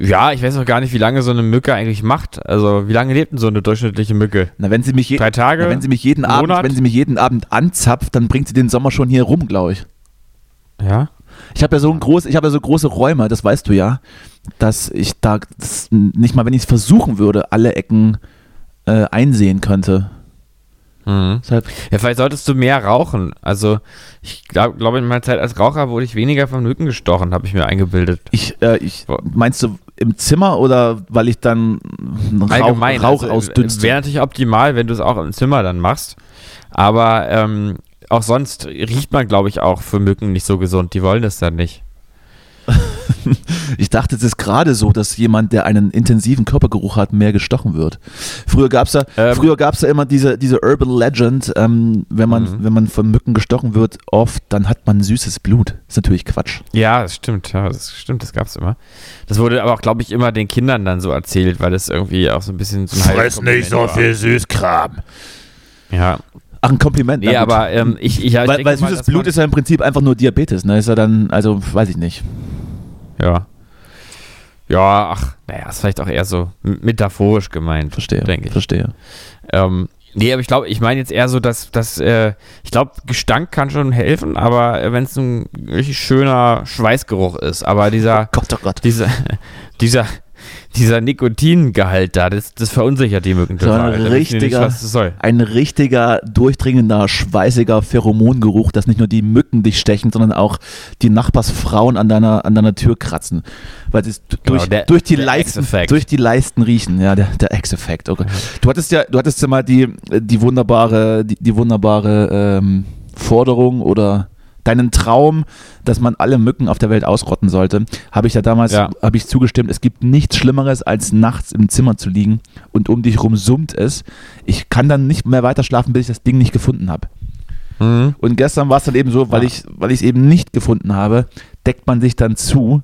Speaker 5: Ja, ich weiß auch gar nicht, wie lange so eine Mücke eigentlich macht. Also, wie lange lebt denn so eine durchschnittliche Mücke?
Speaker 6: Na, wenn sie mich, je
Speaker 5: Drei Tage?
Speaker 6: na, wenn sie mich jeden Abend, wenn sie mich jeden Abend anzapft, dann bringt sie den Sommer schon hier rum, glaube ich.
Speaker 5: Ja.
Speaker 6: Ich habe ja so ein groß, ich habe ja so große Räume, das weißt du ja, dass ich da das nicht mal, wenn ich es versuchen würde, alle Ecken äh, einsehen könnte.
Speaker 5: Mhm.
Speaker 6: Deshalb,
Speaker 5: Ja, vielleicht solltest du mehr rauchen. Also, ich glaube, glaub, in meiner Zeit als Raucher wurde ich weniger von Mücken gestochen, habe ich mir eingebildet.
Speaker 6: ich, äh, ich meinst du im Zimmer oder weil ich dann Rauch,
Speaker 5: Allgemein.
Speaker 6: Rauch
Speaker 5: also,
Speaker 6: ausdünste?
Speaker 5: Wäre natürlich optimal, wenn du es auch im Zimmer dann machst. Aber ähm, auch sonst riecht man, glaube ich, auch für Mücken nicht so gesund. Die wollen das dann nicht.
Speaker 6: Ich dachte, es ist gerade so, dass jemand, der einen intensiven Körpergeruch hat, mehr gestochen wird. Früher gab es da,
Speaker 5: Ähm.
Speaker 6: früher gab's da immer diese, diese Urban Legend, ähm, wenn, man,
Speaker 5: Mhm.
Speaker 6: wenn man von Mücken gestochen wird, oft, dann hat man süßes Blut. ist natürlich Quatsch.
Speaker 5: Ja, das stimmt, ja, das stimmt, das gab's immer. Das wurde aber auch, glaube ich, immer den Kindern dann so erzählt, weil das irgendwie auch so ein bisschen so ein halbes Kompliment war.
Speaker 6: Süßkram.
Speaker 5: Ja,
Speaker 6: Ach, ein Kompliment.
Speaker 5: nee,
Speaker 6: na gut.
Speaker 5: aber ähm, ich, ich, ja, ich
Speaker 6: weil,
Speaker 5: denke
Speaker 6: weil
Speaker 5: mal,
Speaker 6: süßes
Speaker 5: dass
Speaker 6: Blut ist ja im Prinzip einfach nur Diabetes, ne? Ist ja dann, also weiß ich nicht.
Speaker 5: Ja. Ja, ach, naja, ist vielleicht auch eher so metaphorisch gemeint.
Speaker 6: Verstehe.
Speaker 5: Denke ich.
Speaker 6: Verstehe.
Speaker 5: Ähm, nee, aber ich glaube, ich meine jetzt eher so, dass, dass äh, ich glaube, Gestank kann schon helfen, aber wenn es ein richtig schöner Schweißgeruch ist, aber dieser,
Speaker 6: Gott, oh Gott.
Speaker 5: dieser, dieser, dieser Nikotingehalt da, das, das verunsichert die Mücken
Speaker 6: So ein
Speaker 5: total. Die nicht,
Speaker 6: richtiger-
Speaker 5: soll.
Speaker 6: Ein richtiger, durchdringender, schweißiger Pheromongeruch, dass nicht nur die Mücken dich stechen, sondern auch die Nachbarsfrauen an deiner, an deiner Tür kratzen. Weil sie es durch,
Speaker 5: Genau, der-
Speaker 6: durch, die Leisten, durch die Leisten riechen. Ja, der, der X-Effekt. Okay. Du hattest ja, du hattest ja mal die, die wunderbare, die, die wunderbare ähm, Forderung oder deinen Traum, dass man alle Mücken auf der Welt ausrotten sollte, habe ich ja damals,
Speaker 5: Ja.
Speaker 6: habe ich zugestimmt. Es gibt nichts Schlimmeres, als nachts im Zimmer zu liegen und um dich rum summt es. Ich kann dann nicht mehr weiter schlafen, bis ich das Ding nicht gefunden habe.
Speaker 5: Mhm.
Speaker 6: Und gestern war es dann eben so, weil
Speaker 5: Ja.
Speaker 6: ich weil ich es eben nicht gefunden habe, deckt man sich dann zu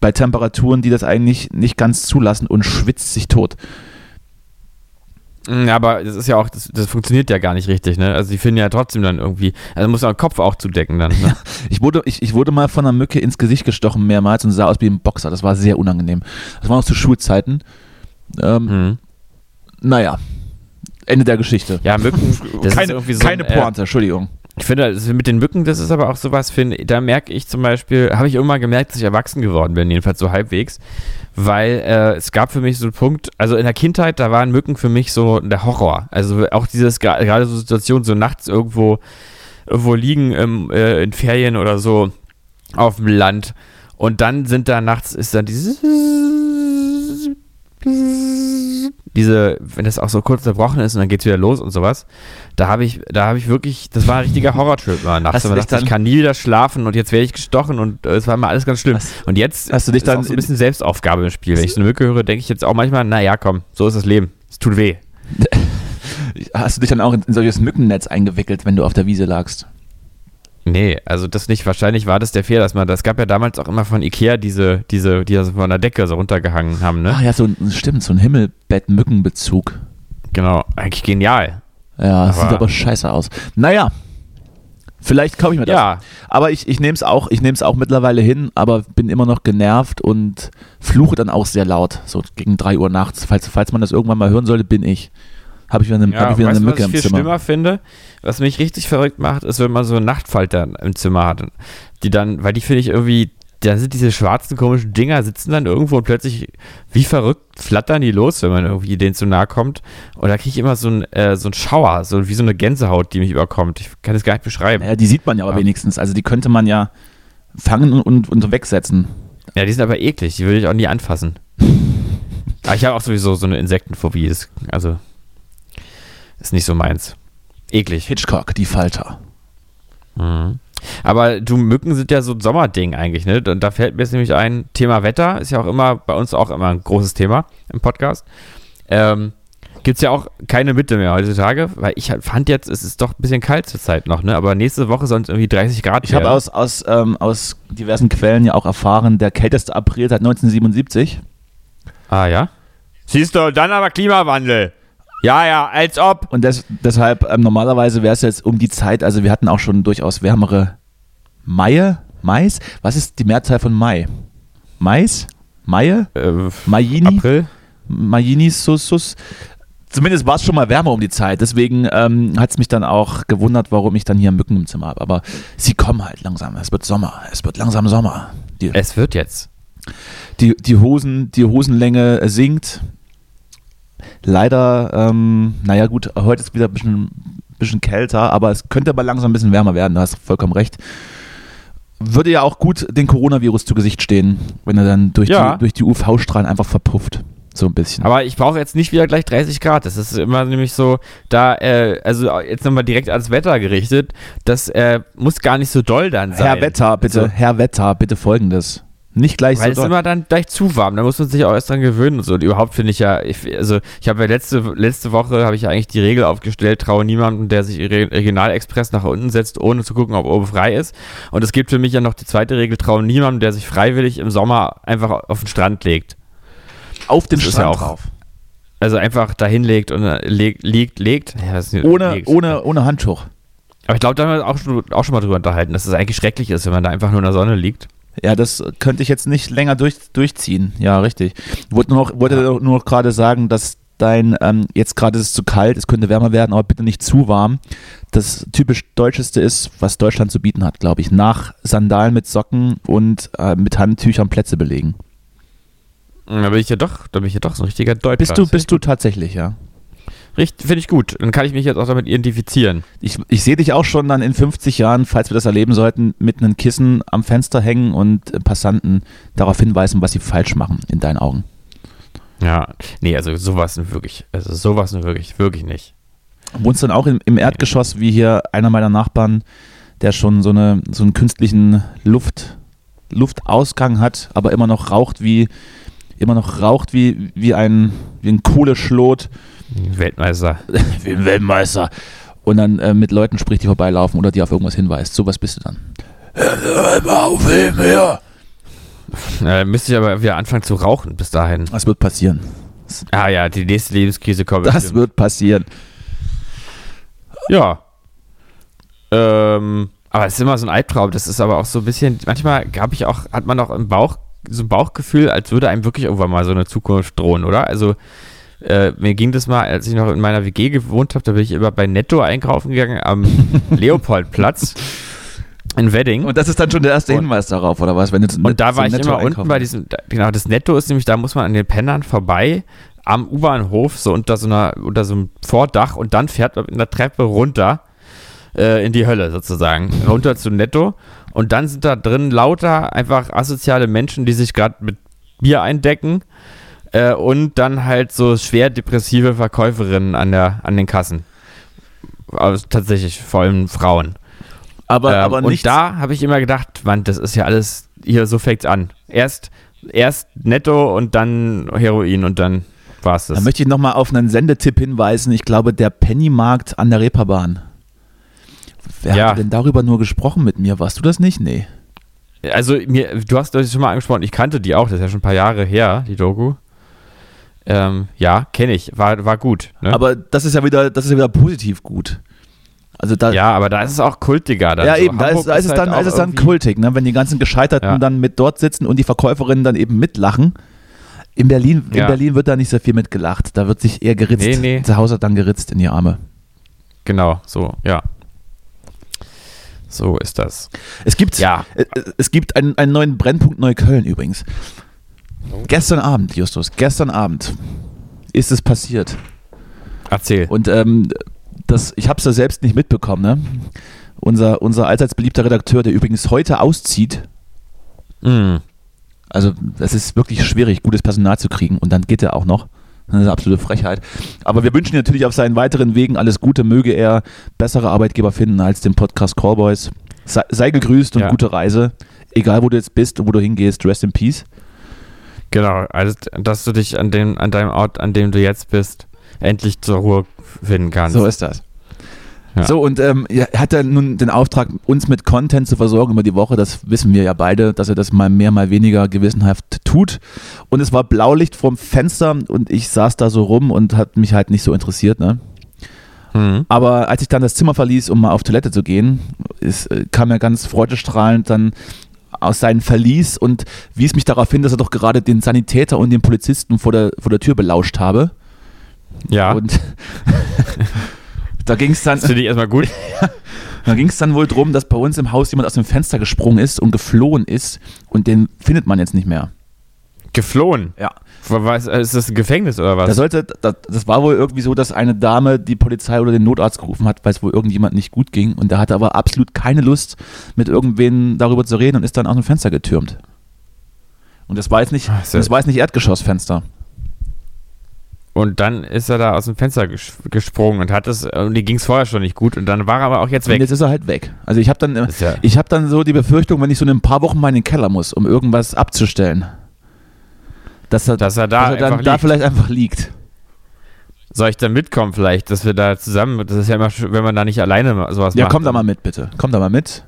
Speaker 6: bei Temperaturen, die das eigentlich nicht ganz zulassen und schwitzt sich tot.
Speaker 5: Mm, Aber das ist ja auch, das, das funktioniert ja gar nicht richtig, ne? Also die finden ja trotzdem dann irgendwie, also muss man den Kopf auch zudecken dann. Ne?
Speaker 6: Ich wurde, ich, ich wurde mal von einer Mücke ins Gesicht gestochen mehrmals und sah aus wie ein Boxer. Das war sehr unangenehm. Das war noch zu Schulzeiten. Ähm,
Speaker 5: Mhm.
Speaker 6: Naja, Ende der Geschichte.
Speaker 5: Ja, Mücken,
Speaker 6: keine
Speaker 5: irgendwie so
Speaker 6: keine
Speaker 5: ein, äh,
Speaker 6: Pointe, Entschuldigung.
Speaker 5: Ich finde, mit den Mücken, das ist aber auch sowas, finde, da merke ich zum Beispiel, habe ich irgendwann gemerkt, dass ich erwachsen geworden bin, jedenfalls so halbwegs, weil äh, es gab für mich so einen Punkt, also in der Kindheit, da waren Mücken für mich so der Horror. Also auch dieses, gerade so Situationen, so nachts irgendwo, irgendwo liegen im, äh, in Ferien oder so auf dem Land und dann sind da nachts, ist dann dieses diese, wenn das auch so kurz unterbrochen ist und dann geht's wieder los und sowas, da habe ich, da habe ich wirklich, das war ein richtiger Horrortrip mal nachts.
Speaker 6: Dich
Speaker 5: dachte, ich kann nie wieder schlafen und jetzt werde ich gestochen und äh, es war mal alles ganz schlimm.
Speaker 6: Hast-
Speaker 5: und jetzt
Speaker 6: hast du dich dann
Speaker 5: so ein
Speaker 6: in-
Speaker 5: bisschen Selbstaufgabe im Spiel. Wenn ich so eine Mücke höre, denke ich jetzt auch manchmal, naja, komm, so ist das Leben. Es tut weh.
Speaker 6: Hast du dich dann auch in, in solches Mückennetz eingewickelt, wenn du auf der Wiese lagst?
Speaker 5: Nee, also das nicht. Wahrscheinlich war das der Fehler, dass man, das gab ja damals auch immer von Ikea diese, diese, die da so von der Decke so runtergehangen haben, ne?
Speaker 6: Ach ja, so ein, stimmt, so ein Himmelbett-Mückenbezug.
Speaker 5: Genau, eigentlich genial.
Speaker 6: Ja, sieht
Speaker 5: Aber-
Speaker 6: aber scheiße aus. Naja, vielleicht kaufe ich mir das.
Speaker 5: Ja,
Speaker 6: Aber ich, ich nehme es auch, ich nehme es auch mittlerweile hin, aber bin immer noch genervt und fluche dann auch sehr laut, so gegen 3 Uhr nachts. Falls, falls man das irgendwann mal hören sollte, bin ich. Habe ich wieder eine,
Speaker 5: Ja,
Speaker 6: hab ich wieder
Speaker 5: weißt
Speaker 6: eine Mücke
Speaker 5: was
Speaker 6: im
Speaker 5: ich viel
Speaker 6: Zimmer.
Speaker 5: schlimmer finde? Was mich richtig verrückt macht, ist, wenn man so einen Nachtfalter im Zimmer hat. Die dann, weil die finde ich irgendwie, da sind diese schwarzen komischen Dinger, sitzen dann irgendwo und plötzlich, wie verrückt, flattern die los, wenn man irgendwie denen zu nahe kommt. Und da kriege ich immer so einen äh, so einen Schauer, so wie so eine Gänsehaut, die mich überkommt. Ich kann das gar nicht beschreiben.
Speaker 6: Naja, die sieht man ja aber
Speaker 5: Ja.
Speaker 6: wenigstens. Also die könnte man ja fangen und, und, und wegsetzen.
Speaker 5: Ja, die sind aber eklig, die würde ich auch nie anfassen. aber ich habe auch sowieso so eine Insektenphobie, also ist nicht so meins. Eklig.
Speaker 6: Hitchcock, die Falter.
Speaker 5: Mhm. Aber du, Mücken sind ja so ein Sommerding eigentlich, ne? Und da fällt mir jetzt nämlich ein, Thema Wetter ist ja auch immer, bei uns auch immer ein großes Thema im Podcast. Ähm, Gibt es ja auch keine Mitte mehr heutzutage, weil ich fand jetzt, es ist doch ein bisschen kalt zur Zeit noch, ne? Aber nächste Woche sollen es irgendwie 30 Grad
Speaker 6: Ich habe aus, aus, ähm, aus diversen Quellen ja auch erfahren, der kälteste April seit 1977.
Speaker 5: Ah, ja? Siehst du, dann aber Klimawandel. Ja, ja, als ob.
Speaker 6: Und des, deshalb, ähm, normalerweise wäre es jetzt um die Zeit, also wir hatten auch schon durchaus wärmere Maie, Mais. Was ist die Mehrzahl von Mai? Mais? Maie?
Speaker 5: Äh,
Speaker 6: Maini?
Speaker 5: April?
Speaker 6: Maini-Sus. Zumindest war es schon mal wärmer um die Zeit. Deswegen ähm, hat es mich dann auch gewundert, warum ich dann hier Mücken im Zimmer habe. Aber sie kommen halt langsam. Es wird Sommer. Es wird langsam Sommer. Die,
Speaker 5: Es wird jetzt.
Speaker 6: die, die, Hosen, die Hosenlänge sinkt. Leider, ähm, naja gut, heute ist wieder ein bisschen, bisschen kälter, aber es könnte aber langsam ein bisschen wärmer werden, du hast vollkommen recht. Würde ja auch gut den Coronavirus zu Gesicht stehen, wenn er dann durch
Speaker 5: Ja.
Speaker 6: die, durch die UV-Strahlen einfach verpufft. So ein bisschen.
Speaker 5: Aber ich brauche jetzt nicht wieder gleich 30 Grad. Das ist immer nämlich so, da, äh, also jetzt nochmal direkt ans Wetter gerichtet, das äh, muss gar nicht so doll dann sein.
Speaker 6: Herr Wetter, bitte,
Speaker 5: Also-
Speaker 6: Herr Wetter, bitte folgendes. Nicht gleich
Speaker 5: Weil es
Speaker 6: so
Speaker 5: ist
Speaker 6: doll.
Speaker 5: immer dann gleich zu warm, da muss man sich auch erst dran gewöhnen und so. Und überhaupt finde ich ja, ich, also ich habe ja letzte, letzte Woche habe ich ja eigentlich die Regel aufgestellt, traue niemandem, der sich Re- Regionalexpress nach unten setzt, ohne zu gucken, ob oben frei ist. Und es gibt für mich ja noch die zweite Regel, traue niemandem, der sich freiwillig im Sommer einfach auf den Strand legt.
Speaker 6: Auf den
Speaker 5: Das
Speaker 6: Strand
Speaker 5: ja auch-
Speaker 6: drauf.
Speaker 5: Also einfach dahin legt und äh, legt, liegt, legt. Ja, das
Speaker 6: Ohne,
Speaker 5: legt.
Speaker 6: ohne, ohne Handtuch.
Speaker 5: Aber ich glaube, da haben wir auch schon, auch schon mal drüber unterhalten, dass es eigentlich schrecklich ist, wenn man da einfach nur in der Sonne liegt.
Speaker 6: Ja, das könnte ich jetzt nicht länger durch, durchziehen. Ja, richtig. Ich wollte nur noch, wollte nur noch gerade sagen, dass dein, ähm, jetzt gerade ist es zu kalt, es könnte wärmer werden, aber bitte nicht zu warm. Das typisch Deutscheste ist, was Deutschland zu bieten hat, glaube ich. Nach Sandalen mit Socken und äh, mit Handtüchern Plätze belegen.
Speaker 5: Da bin ich ja doch, da bin ich ja doch so ein richtiger Deutscher.
Speaker 6: Bist du, bist du tatsächlich, ja.
Speaker 5: Richtig, finde ich gut. Dann kann ich mich jetzt auch damit identifizieren.
Speaker 6: Ich, ich sehe dich auch schon dann in 50 Jahren, falls wir das erleben sollten, mit einem Kissen am Fenster hängen und Passanten darauf hinweisen, was sie falsch machen, in deinen Augen.
Speaker 5: Ja, nee, also sowas wirklich, also sowas wirklich, wirklich nicht.
Speaker 6: Wohnst dann auch im, im Erdgeschoss, wie hier einer meiner Nachbarn, der schon so, eine, so einen künstlichen Luft, Luftausgang hat, aber immer noch raucht wie, immer noch raucht wie, wie ein, wie ein Kohleschlot,
Speaker 5: Weltmeister.
Speaker 6: wie ein Weltmeister. Und dann äh, mit Leuten spricht, die vorbeilaufen oder die auf irgendwas hinweist. Sowas bist du dann. Hör mal auf ihn her.
Speaker 5: Äh, müsste ich aber wieder anfangen zu rauchen bis dahin.
Speaker 6: Das wird passieren.
Speaker 5: Ah ja, die nächste Lebenskrise kommt.
Speaker 6: Das
Speaker 5: bestimmt.
Speaker 6: wird passieren.
Speaker 5: Ja. Ähm, aber es ist immer so ein Albtraum. Das ist aber auch so ein bisschen, manchmal habe ich auch, hat man auch im Bauch so ein Bauchgefühl, als würde einem wirklich irgendwann mal so eine Zukunft drohen, oder? Also äh, mir ging das mal, als ich noch in meiner WG gewohnt habe, da bin ich immer bei Netto einkaufen gegangen am Leopoldplatz in Wedding.
Speaker 6: Und das ist dann schon der erste
Speaker 5: Und-
Speaker 6: Hinweis darauf, oder was? Wenn du
Speaker 5: Und da war ich immer unten bei diesem, genau, das Netto ist nämlich, da muss man an den Pennern vorbei, am U-Bahnhof, so unter so einer, unter so einem Vordach und dann fährt man in der Treppe runter äh, in die Hölle sozusagen, runter zu Netto und dann sind da drin lauter einfach asoziale Menschen, die sich gerade mit Bier eindecken äh, und dann halt so schwer depressive Verkäuferinnen an, der, an den Kassen. Also tatsächlich, vor allem Frauen.
Speaker 6: Aber,
Speaker 5: Ähm,
Speaker 6: aber
Speaker 5: und da habe ich immer gedacht, Mann, das ist ja alles, hier, so fängt's an. Erst, erst Netto und dann Heroin und dann war's
Speaker 6: Da
Speaker 5: das.
Speaker 6: möchte ich nochmal auf einen Sendetipp hinweisen. Ich glaube, der Pennymarkt an der Reeperbahn. Wer
Speaker 5: Ja.
Speaker 6: hat denn darüber nur gesprochen mit mir? Warst du das nicht? Nee.
Speaker 5: Also, mir, du hast das schon mal angesprochen, ich kannte die auch, das ist ja schon ein paar Jahre her, die Doku. Ähm, ja, kenne ich, war, war gut. Ne?
Speaker 6: Aber das ist ja wieder, das ist ja wieder positiv gut. Also da,
Speaker 5: ja, aber da ist es auch kultiger. Dann
Speaker 6: ja
Speaker 5: so.
Speaker 6: eben, da ist, da ist es
Speaker 5: halt
Speaker 6: dann,
Speaker 5: auch
Speaker 6: ist es dann kultig, ne? wenn die ganzen Gescheiterten
Speaker 5: Ja.
Speaker 6: dann mit dort sitzen und die Verkäuferinnen dann eben mitlachen. In Berlin, in
Speaker 5: Ja.
Speaker 6: Berlin wird da nicht so viel mitgelacht. Da wird sich eher geritzt.
Speaker 5: Nee, nee.
Speaker 6: Zu Hause dann geritzt in die Arme.
Speaker 5: Genau, so, ja. So ist das.
Speaker 6: Es gibt,
Speaker 5: Ja.
Speaker 6: äh, es gibt einen, einen neuen Brennpunkt Neukölln übrigens. Gestern Abend, Justus, gestern Abend ist es passiert.
Speaker 5: Erzähl.
Speaker 6: Und ähm, das, ich habe es ja selbst nicht mitbekommen. Ne? Unser, unser allseits beliebter Redakteur, der übrigens heute auszieht,
Speaker 5: Mm.
Speaker 6: also es ist wirklich schwierig, gutes Personal zu kriegen und dann geht er auch noch. Das ist eine absolute Frechheit. Aber wir wünschen ihm natürlich auf seinen weiteren Wegen alles Gute. Möge er bessere Arbeitgeber finden als den Podcast Callboys. Sei, sei gegrüßt und
Speaker 5: Ja.
Speaker 6: gute Reise. Egal, wo du jetzt bist und wo du hingehst. Rest in Peace.
Speaker 5: Genau, also dass du dich an dem, an deinem Ort, an dem du jetzt bist, endlich zur Ruhe finden kannst.
Speaker 6: So ist das.
Speaker 5: Ja.
Speaker 6: So, und ähm, er hat er nun den Auftrag, uns mit Content zu versorgen über die Woche. Das wissen wir ja beide, dass er das mal mehr, mal weniger gewissenhaft tut. Und es war Blaulicht vom Fenster und ich saß da so rum und hat mich halt nicht so interessiert. Ne?
Speaker 5: Mhm.
Speaker 6: Aber als ich dann das Zimmer verließ, um mal auf Toilette zu gehen, ist, äh, kam er ganz freudestrahlend dann aus seinem Verlies und wies mich darauf hin, dass er doch gerade den Sanitäter und den Polizisten vor der, vor der Tür belauscht habe.
Speaker 5: Ja,
Speaker 6: Und da ging es dann,
Speaker 5: das finde ich erstmal gut.
Speaker 6: da ging's dann wohl drum, dass bei uns im Haus jemand aus dem Fenster gesprungen ist und geflohen ist und den findet man jetzt nicht mehr.
Speaker 5: Geflohen.
Speaker 6: Ja.
Speaker 5: Was, ist das ein Gefängnis oder was?
Speaker 6: Da sollte, das, das war wohl irgendwie so, dass eine Dame die Polizei oder den Notarzt gerufen hat, weil es wohl irgendjemand nicht gut ging. Und der hatte aber absolut keine Lust, mit irgendwen darüber zu reden und ist dann aus dem Fenster getürmt. Und das war jetzt nicht,
Speaker 5: Ach,
Speaker 6: das war jetzt nicht Erdgeschossfenster.
Speaker 5: und dann ist er da aus dem Fenster ges gesprungen und hat es, und die ging es vorher schon nicht gut und dann war er aber auch jetzt
Speaker 6: Und
Speaker 5: weg.
Speaker 6: jetzt ist er halt weg. Also ich habe dann,
Speaker 5: ja-
Speaker 6: ich habe dann so die Befürchtung, wenn ich so in ein paar Wochen mal in den Keller muss, um irgendwas abzustellen, dass er,
Speaker 5: Dass er da
Speaker 6: dass er dann da vielleicht einfach liegt.
Speaker 5: Soll ich da mitkommen vielleicht, dass wir da zusammen, das ist ja immer, schön, wenn man da nicht alleine sowas
Speaker 6: Ja,
Speaker 5: macht.
Speaker 6: komm da mal mit, bitte. Komm da mal mit.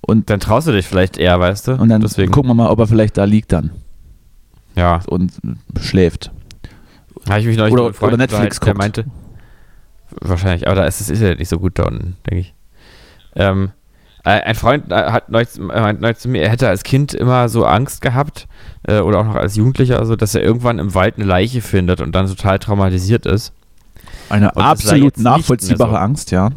Speaker 6: Und,
Speaker 5: Dann traust du dich vielleicht eher, weißt du?
Speaker 6: und dann
Speaker 5: Deswegen,
Speaker 6: gucken wir mal, ob er vielleicht da liegt dann
Speaker 5: ja,
Speaker 6: und schläft.
Speaker 5: habe ich mich neulich
Speaker 6: Oder- oder Netflix
Speaker 5: unterhalten, der meinte, wahrscheinlich, aber da ist es ist ja nicht so gut da unten, denke ich. Ähm, äh, ein Freund äh, hat neulich, zu- äh, neulich zu mir, er hätte als Kind immer so Angst gehabt, äh, oder auch noch als Jugendlicher, also, dass er irgendwann im Wald eine Leiche findet und dann total traumatisiert ist.
Speaker 6: Eine
Speaker 5: Und
Speaker 6: absolut nachvollziehbare
Speaker 5: so.
Speaker 6: Angst, ja.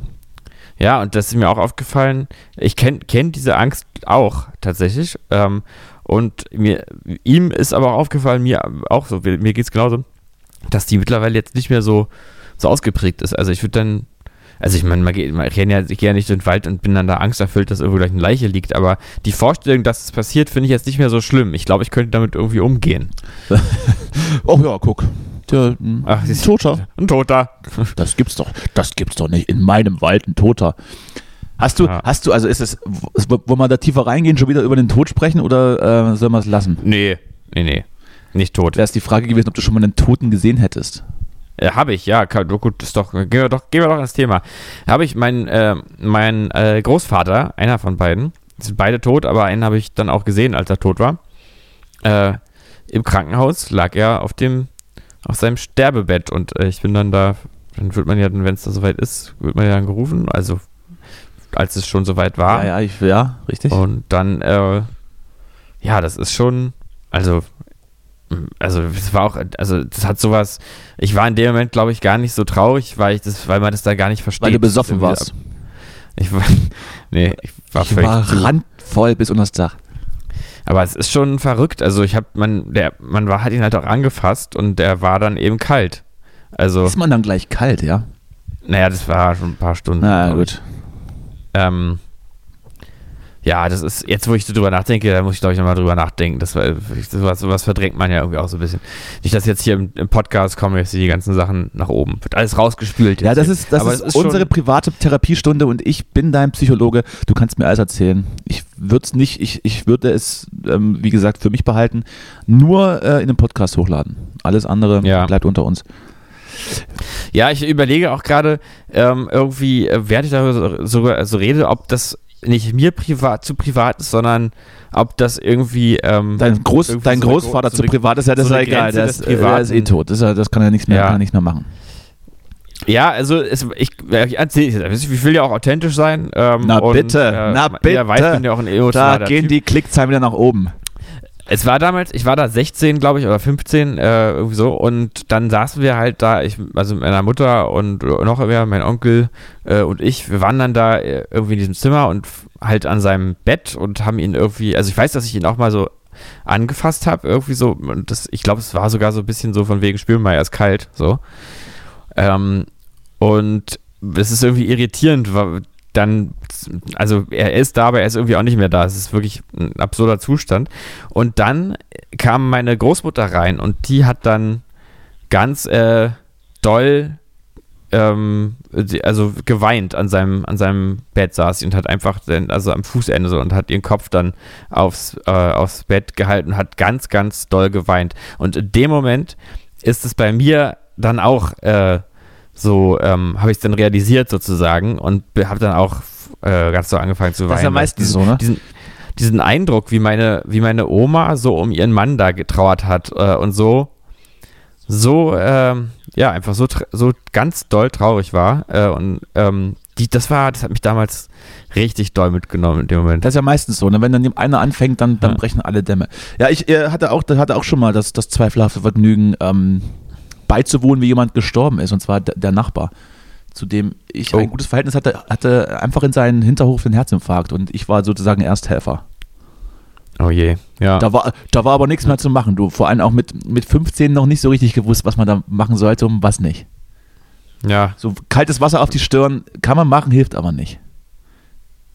Speaker 5: Ja, und das ist mir auch aufgefallen. Ich kenne kenn diese Angst auch tatsächlich. Ähm, und mir, ihm ist aber auch aufgefallen, mir auch so, mir geht es genauso, dass die mittlerweile jetzt nicht mehr so, so ausgeprägt ist. Also ich würde dann, also ich meine, ich gehe ja, gehe ja nicht in den Wald und bin dann da angsterfüllt, dass irgendwo gleich eine Leiche liegt. Aber die Vorstellung, dass es passiert, finde ich jetzt nicht mehr so schlimm. Ich glaube, ich könnte damit irgendwie umgehen.
Speaker 6: Oh ja, guck. Der, ein
Speaker 5: Ach, siehst-
Speaker 6: Toter.
Speaker 5: Ein Toter.
Speaker 6: Das gibt's doch. Das gibt's doch nicht. In meinem Wald ein Toter. Hast du,
Speaker 5: Ja.
Speaker 6: hast du, also ist es, wollen wir da tiefer reingehen, schon wieder über den Tod sprechen oder äh, sollen wir es lassen?
Speaker 5: Nee, nee, nee. Nicht tot.
Speaker 6: Wäre es die Frage gewesen, ob du schon mal einen Toten gesehen hättest.
Speaker 5: Äh, Habe ich, ja. Gut, ist doch, gehen wir doch, gehen wir doch ins Thema. Habe ich meinen äh, mein, äh, Großvater, einer von beiden, sind beide tot, aber einen habe ich dann auch gesehen, als er tot war. Äh, Im Krankenhaus lag er auf dem, auf seinem Sterbebett und äh, ich bin dann da, dann wird man ja, wenn es da soweit ist, wird man ja dann gerufen, also als es schon soweit war.
Speaker 6: Ja, ja, ich, ja, richtig.
Speaker 5: Und dann, äh, ja, das ist schon, also, also es war auch, also das hat sowas, ich war in dem Moment, glaube ich, gar nicht so traurig, weil ich das, weil man das da gar nicht versteht.
Speaker 6: Weil du besoffen warst.
Speaker 5: Ich war, nee, ich war
Speaker 6: Ich
Speaker 5: völlig
Speaker 6: war randvoll bis unter das Dach.
Speaker 5: Aber es ist schon verrückt. Also ich habe, man, der, man war, hat ihn halt auch angefasst und der war dann eben kalt. Also,
Speaker 6: Ist man dann gleich kalt, ja?
Speaker 5: naja, das war schon ein paar Stunden.
Speaker 6: Na
Speaker 5: ich.
Speaker 6: gut.
Speaker 5: Ähm, ja, das ist, jetzt wo ich so drüber nachdenke, da muss ich glaube ich nochmal drüber nachdenken. Das war, sowas, sowas verdrängt man ja irgendwie auch so ein bisschen. Nicht, dass jetzt hier im, im Podcast kommen jetzt die ganzen Sachen nach oben. Wird alles rausgespült.
Speaker 6: Ja, das ist, das ist,
Speaker 5: es
Speaker 6: unsere
Speaker 5: schon-
Speaker 6: private Therapiestunde und ich bin dein Psychologe. Du kannst mir alles erzählen. Ich würde es nicht, ich, ich würde es, ähm, wie gesagt, für mich behalten, nur äh, in den Podcast hochladen. Alles andere
Speaker 5: Ja.
Speaker 6: bleibt unter uns.
Speaker 5: Ja, ich überlege auch gerade, ähm, irgendwie, äh, während ich darüber so, so, so rede, ob das nicht mir privat zu privat ist, sondern ob das irgendwie. Ähm,
Speaker 6: Dein, Groß,
Speaker 5: irgendwie
Speaker 6: dein
Speaker 5: so
Speaker 6: Großvater
Speaker 5: Gro- so
Speaker 6: zu privat ist ja das
Speaker 5: so
Speaker 6: ist ja egal. Der
Speaker 5: des
Speaker 6: ist, äh, der ist eh tot. Das, das kann er nichts mehr,
Speaker 5: Ja.
Speaker 6: kann er nicht mehr machen.
Speaker 5: Ja, also es, ich, ich will ja auch authentisch sein. Ähm,
Speaker 6: Na
Speaker 5: und,
Speaker 6: bitte,
Speaker 5: äh,
Speaker 6: na
Speaker 5: weiß,
Speaker 6: bitte.
Speaker 5: bin ja auch ein
Speaker 6: Da gehen die Klickzahlen wieder nach oben.
Speaker 5: Es war damals, ich war da 16, glaube ich, oder 15, äh, irgendwie so. Und dann saßen wir halt da, ich, also mit meiner Mutter und noch wer, mein Onkel äh, und ich, wir waren dann da äh, irgendwie in diesem Zimmer und halt an seinem Bett und haben ihn irgendwie, also ich weiß, dass ich ihn auch mal so angefasst habe, irgendwie so. Und das, ich glaube, es war sogar so ein bisschen so von wegen spüren ist kalt, so. Ähm, und es ist irgendwie irritierend, weil dann, also er ist da, aber er ist irgendwie auch nicht mehr da. Es ist wirklich ein absurder Zustand. Und dann kam meine Großmutter rein und die hat dann ganz äh, doll, ähm, also geweint an seinem, an seinem Bett saß sie und hat einfach, den, also am Fußende so und hat ihren Kopf dann aufs, äh, aufs Bett gehalten und hat ganz, ganz doll geweint. Und in dem Moment ist es bei mir dann auch äh, so, ähm, habe ich es dann realisiert sozusagen und habe dann auch äh, ganz so angefangen zu weinen.
Speaker 6: Das ist ja meistens so, ne?
Speaker 5: Diesen, diesen Eindruck, wie meine, wie meine Oma so um ihren Mann da getrauert hat äh, und so, so, ähm, ja, einfach so, so ganz doll traurig war. Äh, und ähm, die, das war, das hat mich damals richtig doll mitgenommen in dem Moment.
Speaker 6: Das ist ja meistens so, ne? wenn dann einer anfängt, dann, dann
Speaker 5: Ja.
Speaker 6: brechen alle Dämme. Ja, ich äh, hatte, auch, hatte auch schon mal das, das zweifelhafte Vergnügen, ähm, beizuwohnen, wie jemand gestorben ist, und zwar der, Nachbar, zu dem ich
Speaker 5: Oh.
Speaker 6: ein gutes Verhältnis hatte, hatte einfach in seinen Hinterhof einen Herzinfarkt und ich war sozusagen Ersthelfer.
Speaker 5: Oh je, ja.
Speaker 6: Da war, da war aber nichts mehr zu machen. Du vor allem auch mit, mit 15 noch nicht so richtig gewusst, was man da machen sollte und was nicht.
Speaker 5: ja.
Speaker 6: So kaltes Wasser auf die Stirn kann man machen, hilft aber nicht.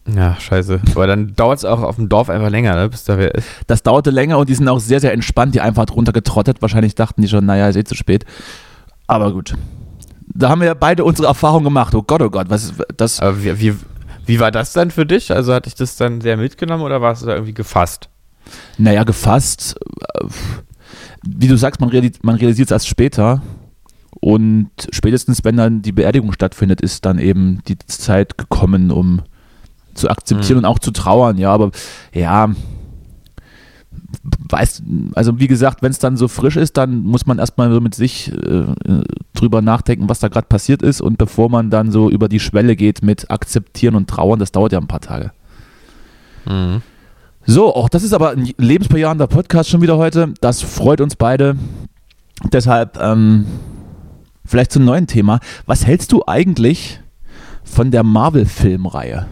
Speaker 5: Ja, scheiße. Aber dann dauert es auch auf dem Dorf einfach länger, ne, bis da wer ist.
Speaker 6: Das dauerte länger und die sind auch sehr, sehr entspannt. Die einfach drunter getrottet. Wahrscheinlich dachten die schon, naja, ist eh zu spät. Aber gut. Da haben wir ja beide unsere Erfahrung gemacht. Oh Gott, oh Gott, was ist das?
Speaker 5: Aber wie, wie, wie war das dann für dich? Also hatte ich das dann sehr mitgenommen oder warst du da irgendwie gefasst?
Speaker 6: Naja, gefasst. äh, Wie du sagst, man, realis man realisiert es erst später. Und spätestens, wenn dann die Beerdigung stattfindet, ist dann eben die Zeit gekommen, um zu akzeptieren und auch zu trauern. Ja, aber ja, weißt, also wie gesagt, wenn es dann so frisch ist, dann muss man erstmal so mit sich äh, drüber nachdenken, was da gerade passiert ist. Und bevor man dann so über die Schwelle geht mit akzeptieren und trauern, das dauert ja ein paar Tage.
Speaker 5: Mhm.
Speaker 6: So, auch das ist aber ein lebensbejahender Podcast schon wieder heute. Das freut uns beide. Deshalb ähm, vielleicht zum neuen Thema. Was hältst du eigentlich von der Marvel-Filmreihe?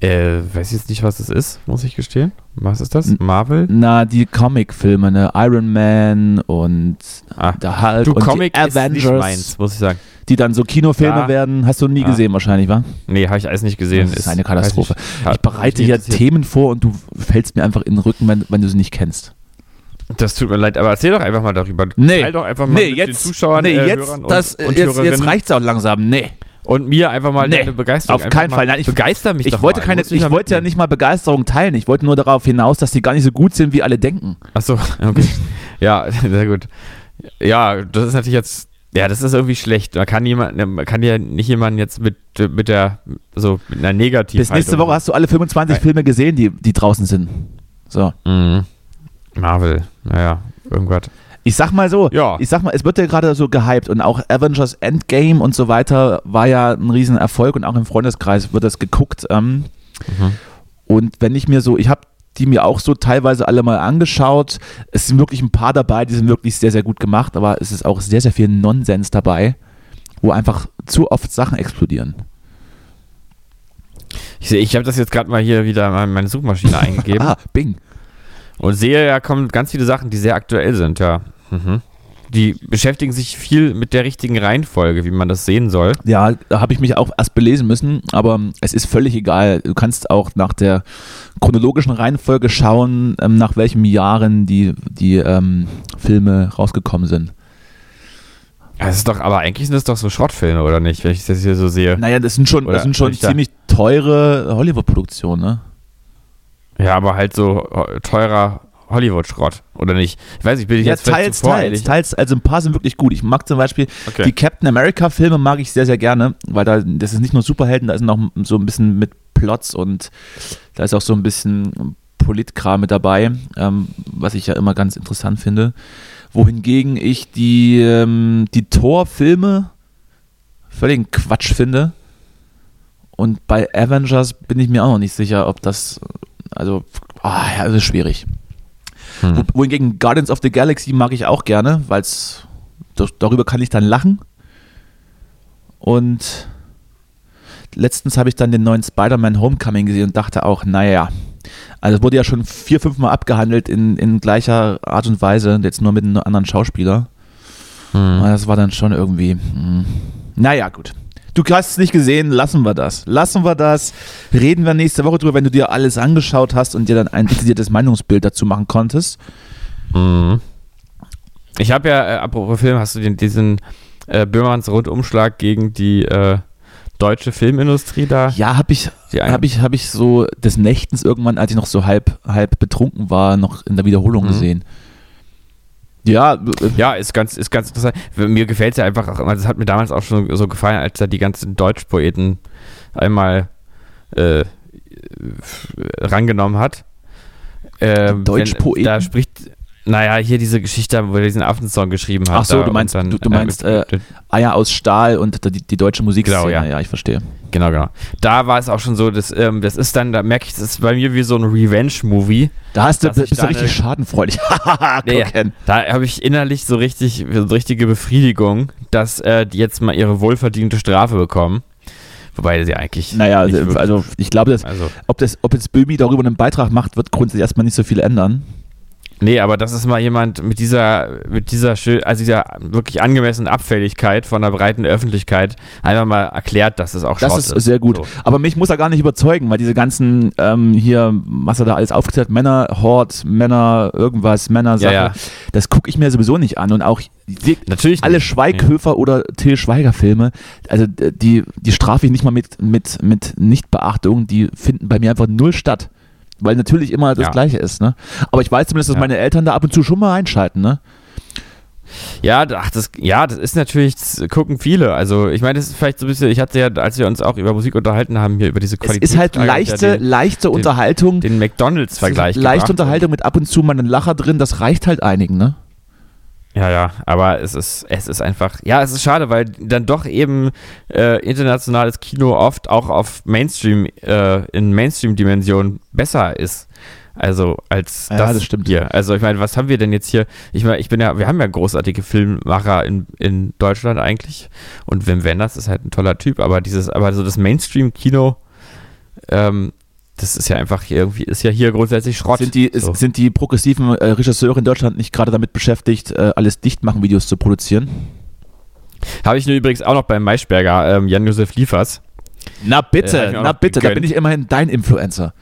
Speaker 5: Äh, weiß jetzt nicht, was das ist, muss ich gestehen. Was ist das? Marvel?
Speaker 6: Na, die Comic-Filme, ne? Iron Man und
Speaker 5: Ah,
Speaker 6: der Hulk
Speaker 5: Du,
Speaker 6: und
Speaker 5: Comic
Speaker 6: die
Speaker 5: ist nicht
Speaker 6: Avengers,
Speaker 5: meins, muss ich sagen.
Speaker 6: die dann so Kinofilme
Speaker 5: Ja.
Speaker 6: werden. Hast du nie
Speaker 5: Ja.
Speaker 6: gesehen wahrscheinlich, wa?
Speaker 5: Nee, habe ich alles nicht gesehen.
Speaker 6: Das ist eine Katastrophe.
Speaker 5: hat
Speaker 6: Ich bereite hier. Themen vor und du fällst mir einfach in den Rücken, wenn, wenn du sie nicht kennst.
Speaker 5: Das tut mir leid, aber erzähl doch einfach mal darüber.
Speaker 6: Nee.
Speaker 5: Teil doch einfach mal
Speaker 6: Nee,
Speaker 5: mit
Speaker 6: jetzt,
Speaker 5: den Zuschauern,
Speaker 6: nee,
Speaker 5: äh,
Speaker 6: jetzt,
Speaker 5: Hörern und,
Speaker 6: das,
Speaker 5: und
Speaker 6: jetzt, jetzt reicht's auch langsam. Nee.
Speaker 5: Und mir einfach mal
Speaker 6: Nee,
Speaker 5: deine Begeisterung.
Speaker 6: auf keinen Fall. Nein, ich-
Speaker 5: begeister mich
Speaker 6: Ich wollte,
Speaker 5: mal.
Speaker 6: keine, ich wollte ja nicht mal Begeisterung teilen. Ich wollte nur darauf hinaus, dass die gar nicht so gut sind, wie alle denken.
Speaker 5: Achso, okay. ja, sehr gut. Ja, das ist natürlich jetzt. Ja, das ist irgendwie schlecht. Man kann jemand, man kann ja nicht jemanden jetzt mit, mit der, so mit einer Negativ.
Speaker 6: Bis nächste Woche hast du alle 25
Speaker 5: Nein.
Speaker 6: Filme gesehen, die, die draußen sind. So.
Speaker 5: Mhm. Marvel, naja, irgendwas.
Speaker 6: Ich sag mal so,
Speaker 5: Ja.
Speaker 6: ich sag mal, es wird ja gerade so gehypt und auch Avengers Endgame und so weiter war ja ein Riesenerfolg und auch im Freundeskreis wird das geguckt. Ähm,
Speaker 5: Mhm.
Speaker 6: Und wenn ich mir so, ich habe die mir auch so teilweise alle mal angeschaut. Es sind wirklich ein paar dabei, die sind wirklich sehr, sehr gut gemacht, aber es ist auch sehr, sehr viel Nonsens dabei, wo einfach zu oft Sachen explodieren.
Speaker 5: Ich sehe, ich habe das jetzt gerade mal hier wieder in meine Suchmaschine eingegeben
Speaker 6: Ah, Bing.
Speaker 5: und sehe, ja kommen ganz viele Sachen, die sehr aktuell sind, ja. Mhm. Die beschäftigen sich viel mit der richtigen Reihenfolge, wie man das sehen soll.
Speaker 6: Ja, da habe ich mich auch erst belesen müssen, aber es ist völlig egal. Du kannst auch nach der chronologischen Reihenfolge schauen, ähm, nach welchen Jahren die, die ähm, Filme rausgekommen sind.
Speaker 5: Das ist doch, aber eigentlich sind das doch so Schrottfilme, oder nicht, wenn ich das hier so sehe?
Speaker 6: Naja, das sind schon,
Speaker 5: Oder
Speaker 6: das sind schon
Speaker 5: bin ich da-
Speaker 6: ziemlich teure Hollywood-Produktionen, ne?
Speaker 5: Ja, aber halt so äh, teurer Hollywood-Schrott, oder nicht? Ich weiß nicht, bin ich
Speaker 6: Ja,
Speaker 5: jetzt
Speaker 6: teils,
Speaker 5: zu voreilig?
Speaker 6: teils, teils. Also ein paar sind wirklich gut. Ich mag zum Beispiel
Speaker 5: Okay.
Speaker 6: die Captain America-Filme mag ich sehr, sehr gerne, weil da, das ist nicht nur Superhelden, da ist noch so ein bisschen mit Plots und da ist auch so ein bisschen Politkram mit dabei, ähm, was ich ja immer ganz interessant finde. Wohingegen ich die, ähm, die Thor-Filme völligen Quatsch finde. Und bei Avengers bin ich mir auch noch nicht sicher, ob das, also, ah, ja, das ist schwierig.
Speaker 5: Hm.
Speaker 6: Wo- Wohingegen Guardians of the Galaxy mag ich auch gerne, weil es darüber kann ich dann lachen. Und letztens habe ich dann den neuen Spider-Man Homecoming gesehen und dachte auch, naja, also es wurde ja schon vier, fünf Mal abgehandelt in, in gleicher Art und Weise, jetzt nur mit einem anderen Schauspieler.
Speaker 5: Hm.
Speaker 6: Das war dann schon irgendwie, hm. naja, gut. Du hast es nicht gesehen, lassen wir das. Lassen wir das. Reden wir nächste Woche drüber, wenn du dir alles angeschaut hast und dir dann ein detailliertes Meinungsbild dazu machen konntest.
Speaker 5: Mhm. Ich habe ja, äh, apropos Film, hast du den, diesen äh, Böhmermanns Rundumschlag gegen die äh, deutsche Filmindustrie da?
Speaker 6: Ja, habe ich, hab ich, hab ich so des Nächtens irgendwann, als ich noch so halb, halb betrunken war, noch in der Wiederholung
Speaker 5: Mhm.
Speaker 6: gesehen. Ja, äh,
Speaker 5: Ja, ist ganz, ist ganz interessant. Mir gefällt es ja einfach immer, das hat mir damals auch schon so gefallen, als er die ganzen Deutschpoeten einmal äh, rangenommen hat. Ähm,
Speaker 6: Deutschpoeten?
Speaker 5: Da spricht, naja, hier diese Geschichte, wo er diesen Affensong geschrieben hat.
Speaker 6: Ach so, du meinst-
Speaker 5: dann,
Speaker 6: du- du meinst,
Speaker 5: mit-
Speaker 6: äh, Eier aus Stahl und die, die deutsche Musikszene.
Speaker 5: Genau, ja.
Speaker 6: ja, ich verstehe.
Speaker 5: Genau, genau. Da war es auch schon so, dass, ähm, das ist dann, da merke ich, das ist bei mir wie so ein Revenge-Movie.
Speaker 6: Da hast du, bist du richtig schadenfreudig.
Speaker 5: Nee,
Speaker 6: Koken.
Speaker 5: da habe ich innerlich so richtig, so richtige Befriedigung, dass äh, die jetzt mal ihre wohlverdiente Strafe bekommen. Wobei sie eigentlich.
Speaker 6: Naja, also, also ich glaube, dass,
Speaker 5: also,
Speaker 6: ob, das, ob jetzt Böhmi darüber einen Beitrag macht, wird grundsätzlich erstmal nicht so viel ändern.
Speaker 5: Nee, aber das ist mal jemand mit dieser, mit dieser, schön, also dieser wirklich angemessenen Abfälligkeit von der breiten Öffentlichkeit einfach mal erklärt, dass es auch
Speaker 6: Das
Speaker 5: Schrott
Speaker 6: ist sehr gut.
Speaker 5: So.
Speaker 6: Aber mich muss er gar nicht überzeugen, weil diese ganzen ähm, hier, was er da alles aufgezählt hat, Männer, Hort, Männer, irgendwas, Männer, Sache,
Speaker 5: Ja, ja.
Speaker 6: das gucke ich mir sowieso nicht an. Und auch
Speaker 5: Natürlich
Speaker 6: alle
Speaker 5: nicht.
Speaker 6: Schweighöfer oder Till Schweiger Filme, also d- die, die strafe ich nicht mal mit, mit, mit Nichtbeachtung, die finden bei mir einfach null statt. Weil natürlich immer das
Speaker 5: Ja.
Speaker 6: Gleiche ist, ne? Aber ich weiß zumindest, dass
Speaker 5: Ja.
Speaker 6: meine Eltern da ab und zu schon mal einschalten, ne?
Speaker 5: Ja, ach, das, ja, das ist natürlich, das gucken viele. Also, ich meine, das ist vielleicht so ein bisschen, ich hatte ja, als wir uns auch über Musik unterhalten haben, hier über diese
Speaker 6: Es
Speaker 5: Qualität.
Speaker 6: ist halt leichte, leichte Unterhaltung.
Speaker 5: den McDonalds-Vergleich.
Speaker 6: Leichte. Unterhaltung mit ab und zu mal einem Lacher drin, das reicht halt einigen, ne?
Speaker 5: Ja, ja, aber es ist, es ist einfach, ja, es ist schade, weil dann doch eben äh, internationales Kino oft auch auf Mainstream, äh, in Mainstream-Dimension besser ist. Also als
Speaker 6: Ja,
Speaker 5: das,
Speaker 6: das stimmt.
Speaker 5: hier. Also ich meine, was haben wir denn jetzt hier? Ich meine, ich bin ja, wir haben ja großartige Filmmacher in, in Deutschland eigentlich. Und Wim Wenders ist halt ein toller Typ, aber dieses, aber so das Mainstream-Kino, ähm, das ist ja einfach hier irgendwie, ist ja hier grundsätzlich Schrott.
Speaker 6: Sind die,
Speaker 5: so.
Speaker 6: sind die progressiven äh, Regisseure in Deutschland nicht gerade damit beschäftigt, äh, alles Dichtmachen-Videos zu produzieren?
Speaker 5: Habe ich nur übrigens auch noch beim Maischberger, ähm, Jan-Josef Liefers.
Speaker 6: Na bitte,
Speaker 5: Äh,
Speaker 6: na bitte, da
Speaker 5: gegönnt.
Speaker 6: bin ich immerhin dein Influencer.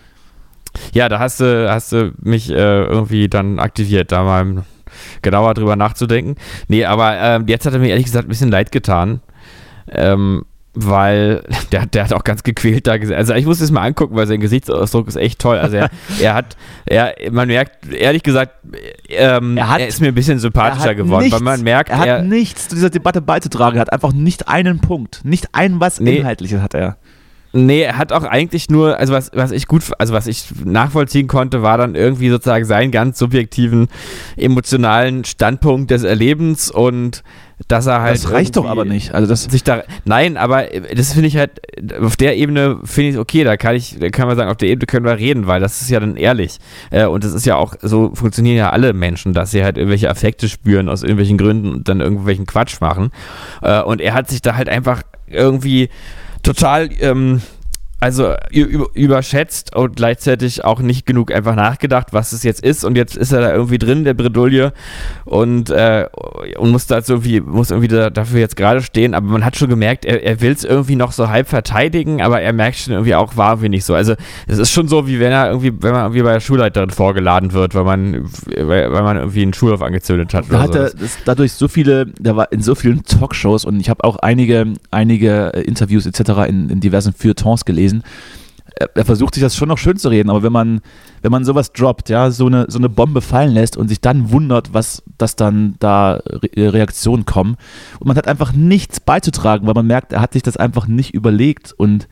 Speaker 5: Ja, da hast du, hast du mich äh, irgendwie dann aktiviert, da mal genauer drüber nachzudenken. Nee, aber ähm, jetzt hat er mir ehrlich gesagt ein bisschen leid getan. Ähm, weil der, der hat auch ganz gequält da gesehen. Also ich muss es mal angucken, weil sein Gesichtsausdruck ist echt toll. Also er, er hat, er, man merkt, ehrlich gesagt, ähm,
Speaker 6: Er hat-
Speaker 5: er ist mir ein bisschen sympathischer geworden, weil man merkt,
Speaker 6: er hat
Speaker 5: er,
Speaker 6: nichts zu dieser Debatte beizutragen. Er hat einfach nicht einen Punkt, nicht ein was
Speaker 5: Nee.
Speaker 6: Inhaltliches hat er.
Speaker 5: Nee, er hat auch eigentlich nur, also was, was ich gut, also was ich nachvollziehen konnte, war dann irgendwie sozusagen seinen ganz subjektiven, emotionalen Standpunkt des Erlebens und dass er halt.
Speaker 6: das reicht doch aber nicht. Also das,
Speaker 5: Sich da, nein, aber das finde ich halt, auf der Ebene finde ich okay, da kann ich, da kann man sagen, auf der Ebene können wir reden, weil das ist ja dann ehrlich. Äh, und das ist ja auch, so funktionieren ja alle Menschen, dass sie halt irgendwelche Affekte spüren aus irgendwelchen Gründen und dann irgendwelchen Quatsch machen. Äh, und er hat sich da halt einfach irgendwie total, ähm, also überschätzt und gleichzeitig auch nicht genug einfach nachgedacht, was es jetzt ist. Und jetzt ist er da irgendwie drin, der Bredouille, und, äh, und muss da irgendwie, muss irgendwie da, dafür jetzt gerade stehen. Aber man hat schon gemerkt, er, er will es irgendwie noch so halb verteidigen, aber er merkt schon irgendwie auch, war irgendwie nicht so. Also es ist schon so, wie wenn er irgendwie, wenn man irgendwie bei der Schulleiterin vorgeladen wird, weil man, weil, weil man irgendwie einen Schulhof angezündet hat.
Speaker 6: da hat er dadurch so viele, der war in so vielen Talkshows und ich habe auch einige, einige äh, Interviews etc. In, in diversen Feuilletons gelesen. Er, er versucht sich das schon noch schön zu reden, aber wenn man, wenn man sowas droppt, ja, so eine, so eine Bombe fallen lässt und sich dann wundert, was, dass dann da Re Reaktionen kommen und man hat einfach nichts beizutragen, weil man merkt, er hat sich das einfach nicht überlegt und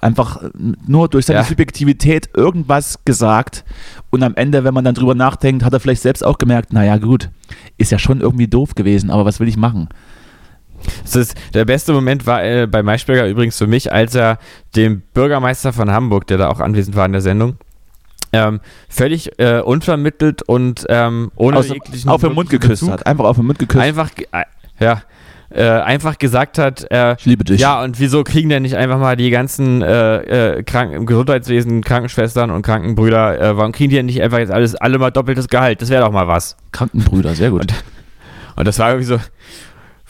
Speaker 6: einfach äh, nur durch seine
Speaker 5: Ja.
Speaker 6: Subjektivität irgendwas gesagt und am Ende, wenn man dann drüber nachdenkt, hat er vielleicht selbst auch gemerkt, naja gut, ist ja schon irgendwie doof gewesen, aber was will ich machen?
Speaker 5: Ist, der beste Moment war äh, bei Maischberger übrigens für mich, als er dem Bürgermeister von Hamburg, der da auch anwesend war in der Sendung, ähm, völlig äh, unvermittelt und ähm, ohne
Speaker 6: Aus,
Speaker 5: jeglichen
Speaker 6: auf den Mund geküsst
Speaker 5: Bezug
Speaker 6: hat, einfach auf den Mund geküsst.
Speaker 5: Einfach, äh, ja, äh, einfach gesagt hat, äh,
Speaker 6: ich liebe dich.
Speaker 5: ja, und wieso kriegen denn nicht einfach mal die ganzen äh, äh, Kranken im Gesundheitswesen, Krankenschwestern und Krankenbrüder, äh, warum kriegen die denn nicht einfach jetzt alles, alle mal doppeltes Gehalt? Das wäre doch mal was.
Speaker 6: Krankenbrüder, sehr gut.
Speaker 5: Und das war irgendwie so,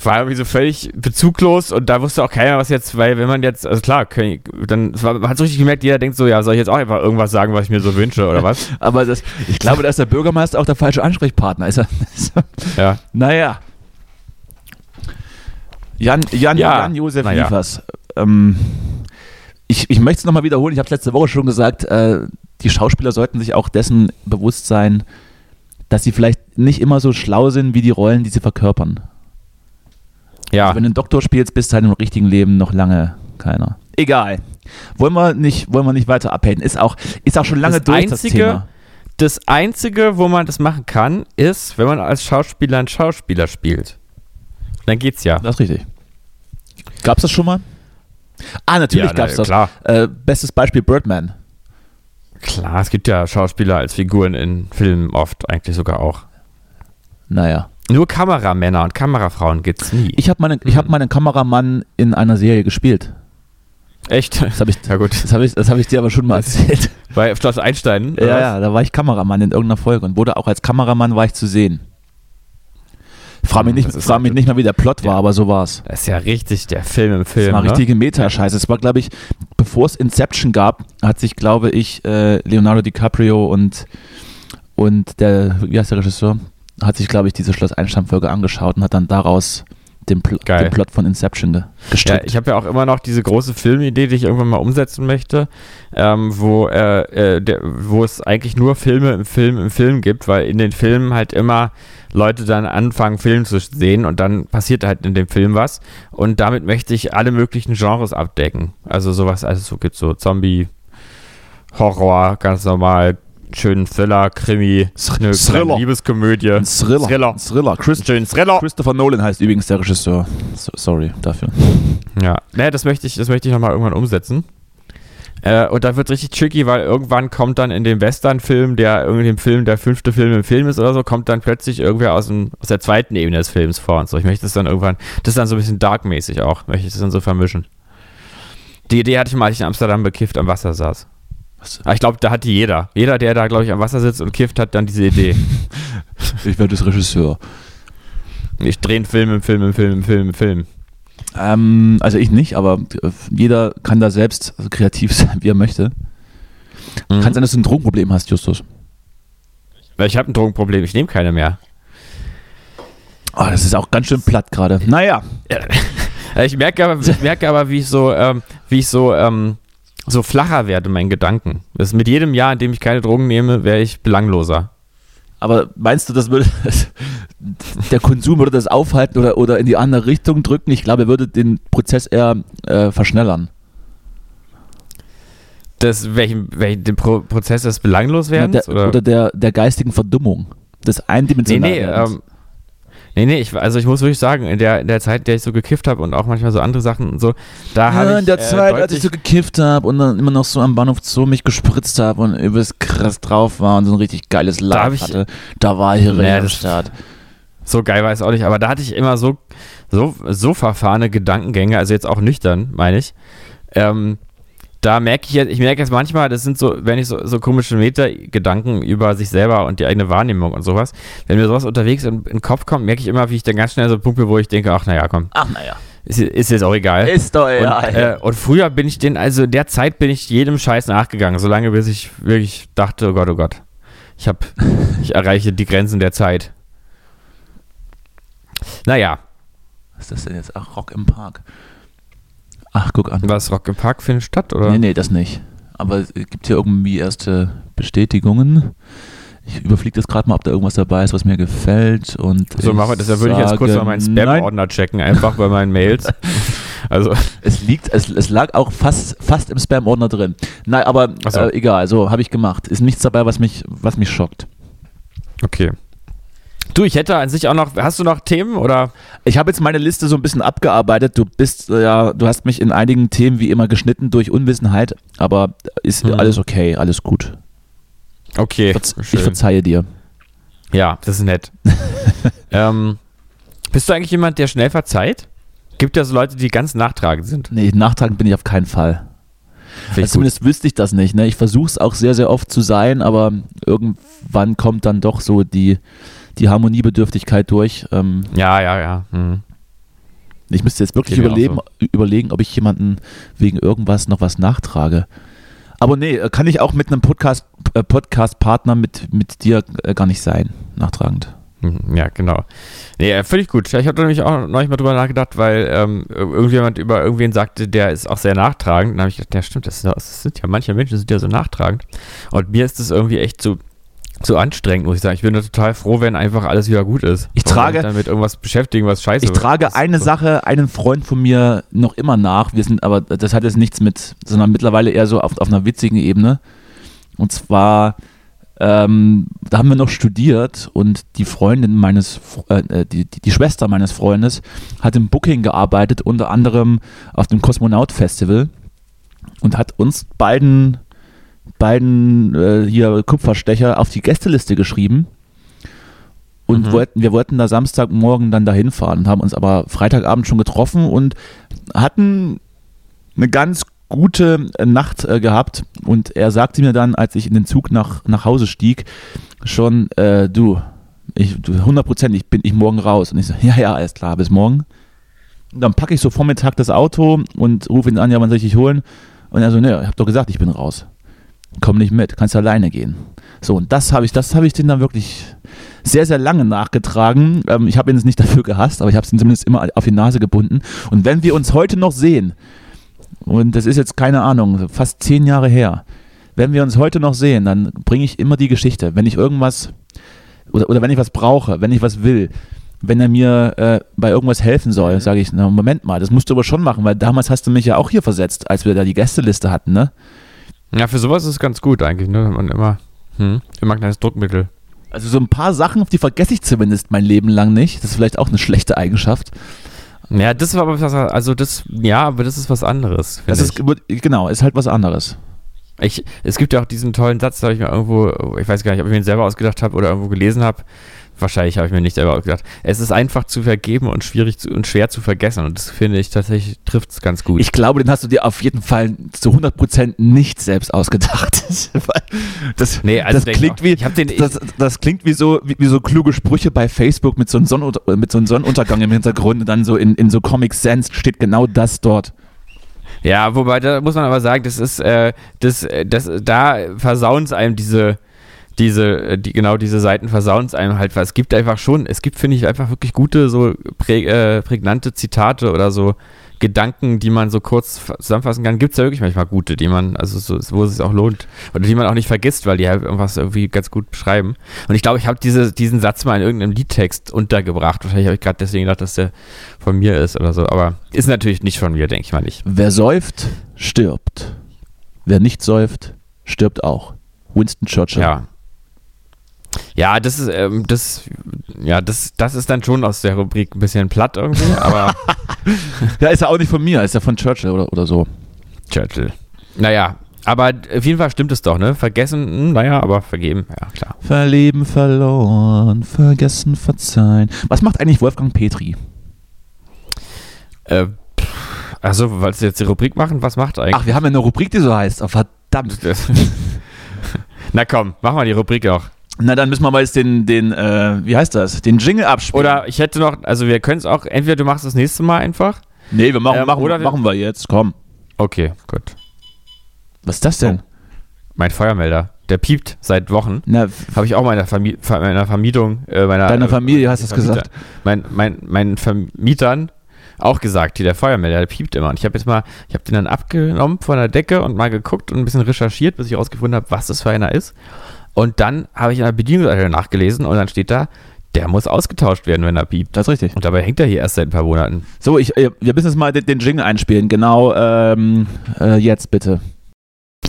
Speaker 5: war irgendwie so völlig bezuglos und da wusste auch keiner, was jetzt, weil wenn man jetzt, also klar, können, dann es war, man hat so richtig gemerkt, jeder denkt so, ja, soll ich jetzt auch einfach irgendwas sagen, was ich mir so wünsche oder was?
Speaker 6: aber das, ich glaube, da ist der Bürgermeister auch der falsche Ansprechpartner. Ist er, ist er,
Speaker 5: Ja.
Speaker 6: naja. Jan, Jan,
Speaker 5: Ja,
Speaker 6: Jan Josef
Speaker 5: naja.
Speaker 6: Liefers. Ähm, ich, ich möchte es nochmal wiederholen, ich habe es letzte Woche schon gesagt, äh, die Schauspieler sollten sich auch dessen bewusst sein, dass sie vielleicht nicht immer so schlau sind wie die Rollen, die sie verkörpern.
Speaker 5: Ja.
Speaker 6: Also wenn du einen Doktor spielst, bist du halt im richtigen Leben noch lange keiner. Egal. Wollen wir nicht, wollen wir nicht weiter abhaten. Ist auch, ist auch schon lange
Speaker 5: Das
Speaker 6: durch
Speaker 5: Einzige-
Speaker 6: das Thema.
Speaker 5: Das Einzige, wo man das machen kann, ist, wenn man als Schauspieler einen Schauspieler spielt. Dann geht's ja.
Speaker 6: Das ist richtig. Gab's das schon mal? Ah, natürlich
Speaker 5: Ja,
Speaker 6: gab's
Speaker 5: na,
Speaker 6: das.
Speaker 5: klar.
Speaker 6: Äh, bestes Beispiel Birdman.
Speaker 5: Klar, es gibt ja Schauspieler als Figuren in Filmen oft, eigentlich sogar auch.
Speaker 6: Naja.
Speaker 5: Nur Kameramänner und Kamerafrauen gibt's nie.
Speaker 6: Ich habe meinen, ich hab meinen Kameramann in einer Serie gespielt.
Speaker 5: Echt?
Speaker 6: Das habe ich,
Speaker 5: Ja, gut.
Speaker 6: das hab ich, das hab ich dir aber schon mal erzählt.
Speaker 5: Bei Schloss Einstein?
Speaker 6: Ja,
Speaker 5: was?
Speaker 6: ja, da war ich Kameramann in irgendeiner Folge und wurde auch als Kameramann war ich zu sehen. Frag mich
Speaker 5: Hm,
Speaker 6: nicht, frag mich
Speaker 5: natürlich-
Speaker 6: nicht mal, wie der Plot war,
Speaker 5: Ja.
Speaker 6: aber so war's.
Speaker 5: Das ist ja richtig der Film im Film.
Speaker 6: Das war
Speaker 5: ne?
Speaker 6: richtige Meta-Scheiße. Es war, glaube ich, bevor es Inception gab, hat sich, glaube ich, äh, Leonardo DiCaprio und, und der, wie heißt der Regisseur, hat sich, glaube ich, diese Schloss Einstein-Folge angeschaut und hat dann daraus den, Pl
Speaker 5: Geil.
Speaker 6: den Plot von Inception ge
Speaker 5: Ja,
Speaker 6: gestrickt.
Speaker 5: ich habe ja auch immer noch diese große Filmidee, die ich irgendwann mal umsetzen möchte, ähm, wo, äh, äh, der, wo es eigentlich nur Filme im Film im Film gibt, weil in den Filmen halt immer Leute dann anfangen, Film zu sehen und dann passiert halt in dem Film was. Und damit möchte ich alle möglichen Genres abdecken. Also sowas, also so gibt so Zombie, Horror, ganz normal, schönen Thriller, Krimi, eine
Speaker 6: Thriller.
Speaker 5: Liebeskomödie,
Speaker 6: Ein Thriller.
Speaker 5: Thriller.
Speaker 6: Ein Thriller. Chris
Speaker 5: einen schönen Thriller.
Speaker 6: Christopher Nolan heißt übrigens der Regisseur. So, sorry dafür.
Speaker 5: Ja, naja, das möchte ich, das möchte ich nochmal irgendwann umsetzen. Äh, und da wird richtig tricky, weil irgendwann kommt dann in dem Western-Film, der irgendwie im Film, der fünfte Film im Film ist oder so, kommt dann plötzlich irgendwer aus, dem, aus der zweiten Ebene des Films vor und so. Ich möchte das dann irgendwann, das ist dann so ein bisschen darkmäßig auch, möchte ich das dann so vermischen. Die Idee hatte ich mal, als ich in Amsterdam bekifft am Wasser saß. Aber ich glaube, da hat die jeder. Jeder, der da, glaube ich, am Wasser sitzt und kifft, hat dann diese Idee.
Speaker 6: Ich werde das Regisseur.
Speaker 5: Ich drehe einen Film im Film im Film im Film im Film.
Speaker 6: Ähm, also ich nicht, aber äh, jeder kann da selbst kreativ sein, wie er möchte.
Speaker 5: Mhm.
Speaker 6: Kann sein, dass du ein Drogenproblem hast, Justus.
Speaker 5: Ich habe ein Drogenproblem, ich nehme keine mehr.
Speaker 6: Oh, das ist auch ganz schön platt gerade. Naja,
Speaker 5: Ja, Ich merke aber, ich merke aber, wie ich so, ähm, wie ich so, ähm, so flacher werde in meinen Gedanken. Das mit jedem Jahr, in dem ich keine Drogen nehme, wäre ich belangloser.
Speaker 6: aber meinst du, das würde der Konsum würde das aufhalten oder, oder in die andere Richtung drücken? Ich glaube, er würde den Prozess eher äh, verschnellern.
Speaker 5: Das, welchen, welchen, den Pro Prozess des Belangloswerdens?
Speaker 6: der, oder der, der geistigen Verdummung. Des
Speaker 5: nee,
Speaker 6: eindimensionalen
Speaker 5: nee, ähm, nee, nee, ich, also ich muss wirklich sagen, in der, in der Zeit, in der ich so gekifft habe und auch manchmal so andere Sachen und so, da habe ich.
Speaker 6: ja, in der
Speaker 5: äh,
Speaker 6: Zeit, als ich so gekifft habe und dann immer noch so am Bahnhof Zoo mich gespritzt habe und übelst krass drauf war und so ein richtig geiles
Speaker 5: ich-
Speaker 6: hatte, da war ich
Speaker 5: Naja,
Speaker 6: am
Speaker 5: das-
Speaker 6: Start.
Speaker 5: So geil war es auch nicht, aber da hatte ich immer so, so, so verfahrene Gedankengänge, also jetzt auch nüchtern, meine ich. Ähm, da merke ich jetzt, ich merke jetzt manchmal, das sind so, wenn ich so, so komische Meta-Gedanken über sich selber und die eigene Wahrnehmung und sowas, wenn mir sowas unterwegs in, in den Kopf kommt, merke ich immer, wie ich dann ganz schnell so Punkte, wo ich denke, ach naja, komm,
Speaker 6: Ach naja.
Speaker 5: ist, ist jetzt auch egal.
Speaker 6: Ist doch
Speaker 5: Und,
Speaker 6: egal.
Speaker 5: äh, und früher bin ich den, also in der Zeit bin ich jedem Scheiß nachgegangen, solange bis ich wirklich dachte, oh Gott, oh Gott, ich hab, ich erreiche die Grenzen der Zeit. Naja,
Speaker 6: Was ist das denn jetzt? Ach, Rock im Park. Ach, guck an.
Speaker 5: was Rock im Park findet statt, oder?
Speaker 6: Nee, nee, das nicht. Aber es gibt hier irgendwie erste Bestätigungen. Ich überfliege das gerade mal, ob da irgendwas dabei ist, was mir gefällt. Und
Speaker 5: So machen wir das. Da würde ich jetzt kurz mal meinen. Spam-Ordner checken, einfach bei meinen Mails. Also,
Speaker 6: Es liegt, es, es lag auch fast, fast im Spam-Ordner drin. Nein, aber
Speaker 5: so.
Speaker 6: äh, egal, so habe ich gemacht. Ist nichts dabei, was mich, was mich schockt.
Speaker 5: okay. Du, ich hätte an sich auch noch, hast du noch Themen oder?
Speaker 6: Ich habe jetzt meine Liste so ein bisschen abgearbeitet. Du bist äh, ja, du hast mich in einigen Themen wie immer geschnitten durch Unwissenheit, aber ist
Speaker 5: Mhm.
Speaker 6: alles okay, alles gut.
Speaker 5: Okay,
Speaker 6: Verz ich
Speaker 5: schön.
Speaker 6: verzeihe dir.
Speaker 5: Ja, das ist nett. ähm, bist du eigentlich jemand, der schnell verzeiht? Gibt ja so Leute, die ganz nachtragend sind.
Speaker 6: Nee, nachtragend bin ich auf keinen Fall. Also
Speaker 5: ich
Speaker 6: zumindest wüsste ich das nicht. Ne? Ich versuche es auch sehr, sehr oft zu sein, aber irgendwann kommt dann doch so die, die Harmoniebedürftigkeit durch. Ähm,
Speaker 5: Ja, ja, ja. Hm.
Speaker 6: ich müsste jetzt wirklich
Speaker 5: mir auch
Speaker 6: überlegen, ob ich jemanden wegen irgendwas noch was nachtrage. Aber nee, äh, kann ich auch mit einem Podcast, äh, Podcast-Partner mit, mit dir äh, gar nicht sein, nachtragend.
Speaker 5: Mhm, Ja, genau. Nee, äh, völlig gut. Ich habe nämlich auch neulich mal drüber nachgedacht, weil ähm, irgendjemand über irgendwen sagte, der ist auch sehr nachtragend. Dann habe ich gedacht, ja stimmt, das, das sind ja manche Menschen sind ja so nachtragend. Und mir ist das irgendwie echt zu, zu anstrengend, muss ich sagen. Ich bin total froh, wenn einfach alles wieder gut ist.
Speaker 6: Ich trage-
Speaker 5: mich dann mit irgendwas beschäftigen, was scheiße
Speaker 6: Ich trage
Speaker 5: ist.
Speaker 6: eine
Speaker 5: So.
Speaker 6: Sache einen Freund von mir noch immer nach. Wir sind aber, das hat jetzt nichts mit, sondern mittlerweile eher so auf, auf einer witzigen Ebene. Und zwar, ähm, da haben wir noch studiert und die Freundin meines, äh, die, die, die Schwester meines Freundes hat im Booking gearbeitet, unter anderem auf dem Kosmonaut Festival und hat uns beiden, beiden äh, hier Kupferstecher auf die Gästeliste geschrieben. Und
Speaker 5: Mhm.
Speaker 6: wollten, wir wollten da Samstagmorgen dann dahin fahren und haben uns aber Freitagabend schon getroffen und hatten eine ganz gute Nacht äh, gehabt und er sagte mir dann, als ich in den Zug nach, nach Hause stieg, schon, äh, du, ich, du, 100% bin ich morgen raus. Und ich so, ja, ja, alles klar, bis morgen. Und dann packe ich so Vormittag das Auto und rufe ihn an, ja, wann soll ich dich holen? Und er so, ne, ich hab doch gesagt, ich bin raus. Komm nicht mit, kannst alleine gehen. So, und das habe ich, das habe ich den dann wirklich sehr, sehr lange nachgetragen. Ähm, ich habe ihn jetzt nicht dafür gehasst, aber ich habe es ihm zumindest immer auf die Nase gebunden. Und wenn wir uns heute noch sehen, und das ist jetzt keine Ahnung, fast zehn Jahre her, wenn wir uns heute noch sehen, dann bringe ich immer die Geschichte. Wenn ich irgendwas oder, oder wenn ich was brauche, wenn ich was will, wenn er mir äh, bei irgendwas helfen soll, sage ich, na Moment mal, das musst du aber schon machen, weil damals hast du mich ja auch hier versetzt, als wir da die Gästeliste hatten, ne?
Speaker 5: Ja, für sowas ist es ganz gut eigentlich, ne? Man immer, hm, immer ein kleines Druckmittel.
Speaker 6: Also so ein paar Sachen, die vergesse ich zumindest mein Leben lang nicht. Das ist vielleicht auch eine schlechte Eigenschaft.
Speaker 5: Ja, das war aber was, also das, ja, aber das ist was anderes.
Speaker 6: Das ist, genau, ist halt was anderes.
Speaker 5: Ich, es gibt ja auch diesen tollen Satz, da ich mir irgendwo, ich weiß gar nicht, ob ich mir den selber ausgedacht habe oder irgendwo gelesen habe. Wahrscheinlich habe ich mir nicht selber ausgedacht. Es ist einfach zu vergeben und schwierig zu, und schwer zu vergessen. Und das finde ich tatsächlich trifft es ganz gut.
Speaker 6: Ich glaube, den hast du dir auf jeden Fall zu 100% nicht selbst ausgedacht. Das,
Speaker 5: nee, also
Speaker 6: das klingt wie, den, das, das, klingt wie so, wie, wie, so kluge Sprüche bei Facebook mit so einem, Sonnenunter, mit so einem Sonnenuntergang im Hintergrund und dann so in, in so Comic Sense steht genau das dort.
Speaker 5: Ja, wobei da muss man aber sagen, das ist, äh, das, das, da versauen es einem diese, diese, äh, die, genau diese Seiten versauen es einem halt, weil es gibt einfach schon, es gibt, finde ich, einfach wirklich gute, so prä, äh, prägnante Zitate oder so Gedanken, die man so kurz zusammenfassen kann. Gibt es ja wirklich manchmal gute, die man, also so, wo es sich auch lohnt, oder die man auch nicht vergisst, weil die halt irgendwas irgendwie ganz gut beschreiben. Und ich glaube, ich habe diese, diesen Satz mal in irgendeinem Liedtext untergebracht. Wahrscheinlich habe ich gerade deswegen gedacht, dass der von mir ist oder so, aber ist natürlich nicht von mir, denke ich mal nicht.
Speaker 6: Wer säuft, stirbt. Wer nicht säuft, stirbt auch. Winston Churchill.
Speaker 5: Ja, ja, das ist, ähm, das, ja, das, das ist dann schon aus der Rubrik ein bisschen platt irgendwie, aber.
Speaker 6: ja, ist ja auch nicht von mir, ist ja von Churchill oder, oder so.
Speaker 5: Churchill. Naja, aber auf jeden Fall stimmt es doch, ne? Vergessen, hm, naja, aber vergeben, ja, klar.
Speaker 6: Verleben, verloren, vergessen, verzeihen. Was macht eigentlich Wolfgang Petri?
Speaker 5: Äh, also, weil Sie jetzt die Rubrik machen, was macht eigentlich?
Speaker 6: Ach, wir haben ja eine Rubrik, die so heißt. Oh, verdammt.
Speaker 5: Na komm, mach mal die Rubrik auch.
Speaker 6: Na, dann müssen wir mal jetzt den, den äh, wie heißt das, den Jingle abspielen.
Speaker 5: Oder ich hätte noch, also wir können es auch, entweder du machst das nächste Mal einfach.
Speaker 6: Nee, wir machen, ähm, machen, oder machen wir jetzt, komm.
Speaker 5: Okay, gut.
Speaker 6: Was ist das denn?
Speaker 5: Oh. Mein Feuermelder. Der piept seit Wochen. Habe ich auch meiner, Vermi meiner Vermietung, äh, meiner.
Speaker 6: Deiner Familie hast du es gesagt.
Speaker 5: Mein, mein, meinen Vermietern auch gesagt, hier der Feuermelder, der piept immer. Und ich habe jetzt mal, ich habe den dann abgenommen von der Decke und mal geguckt und ein bisschen recherchiert, bis ich herausgefunden habe, was das für einer ist. Und dann habe ich in der Bedienungsanleitung nachgelesen und dann steht da, der muss ausgetauscht werden, wenn er piept.
Speaker 6: Das ist richtig.
Speaker 5: Und dabei hängt er hier erst seit ein paar Monaten.
Speaker 6: So, ich, äh, wir müssen jetzt mal den, den Jingle einspielen. Genau, ähm, äh, jetzt bitte.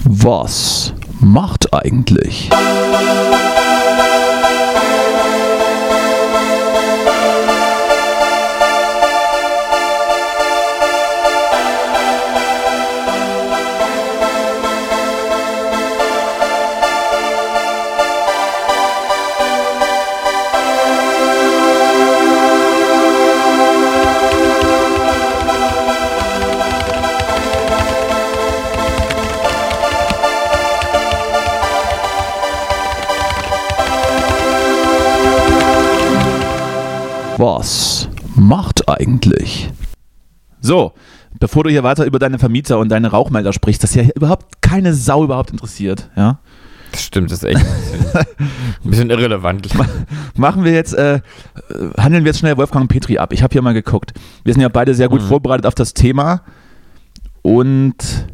Speaker 6: Was macht eigentlich? Was macht eigentlich? So, bevor du hier weiter über deine Vermieter und deine Rauchmelder sprichst, das ja überhaupt keine Sau überhaupt interessiert, ja?
Speaker 5: Das stimmt, das ist echt ein bisschen, ein bisschen irrelevant.
Speaker 6: Machen wir jetzt, äh, handeln wir jetzt schnell Wolfgang Petri ab. Ich habe hier mal geguckt. Wir sind ja beide sehr gut mhm. vorbereitet auf das Thema und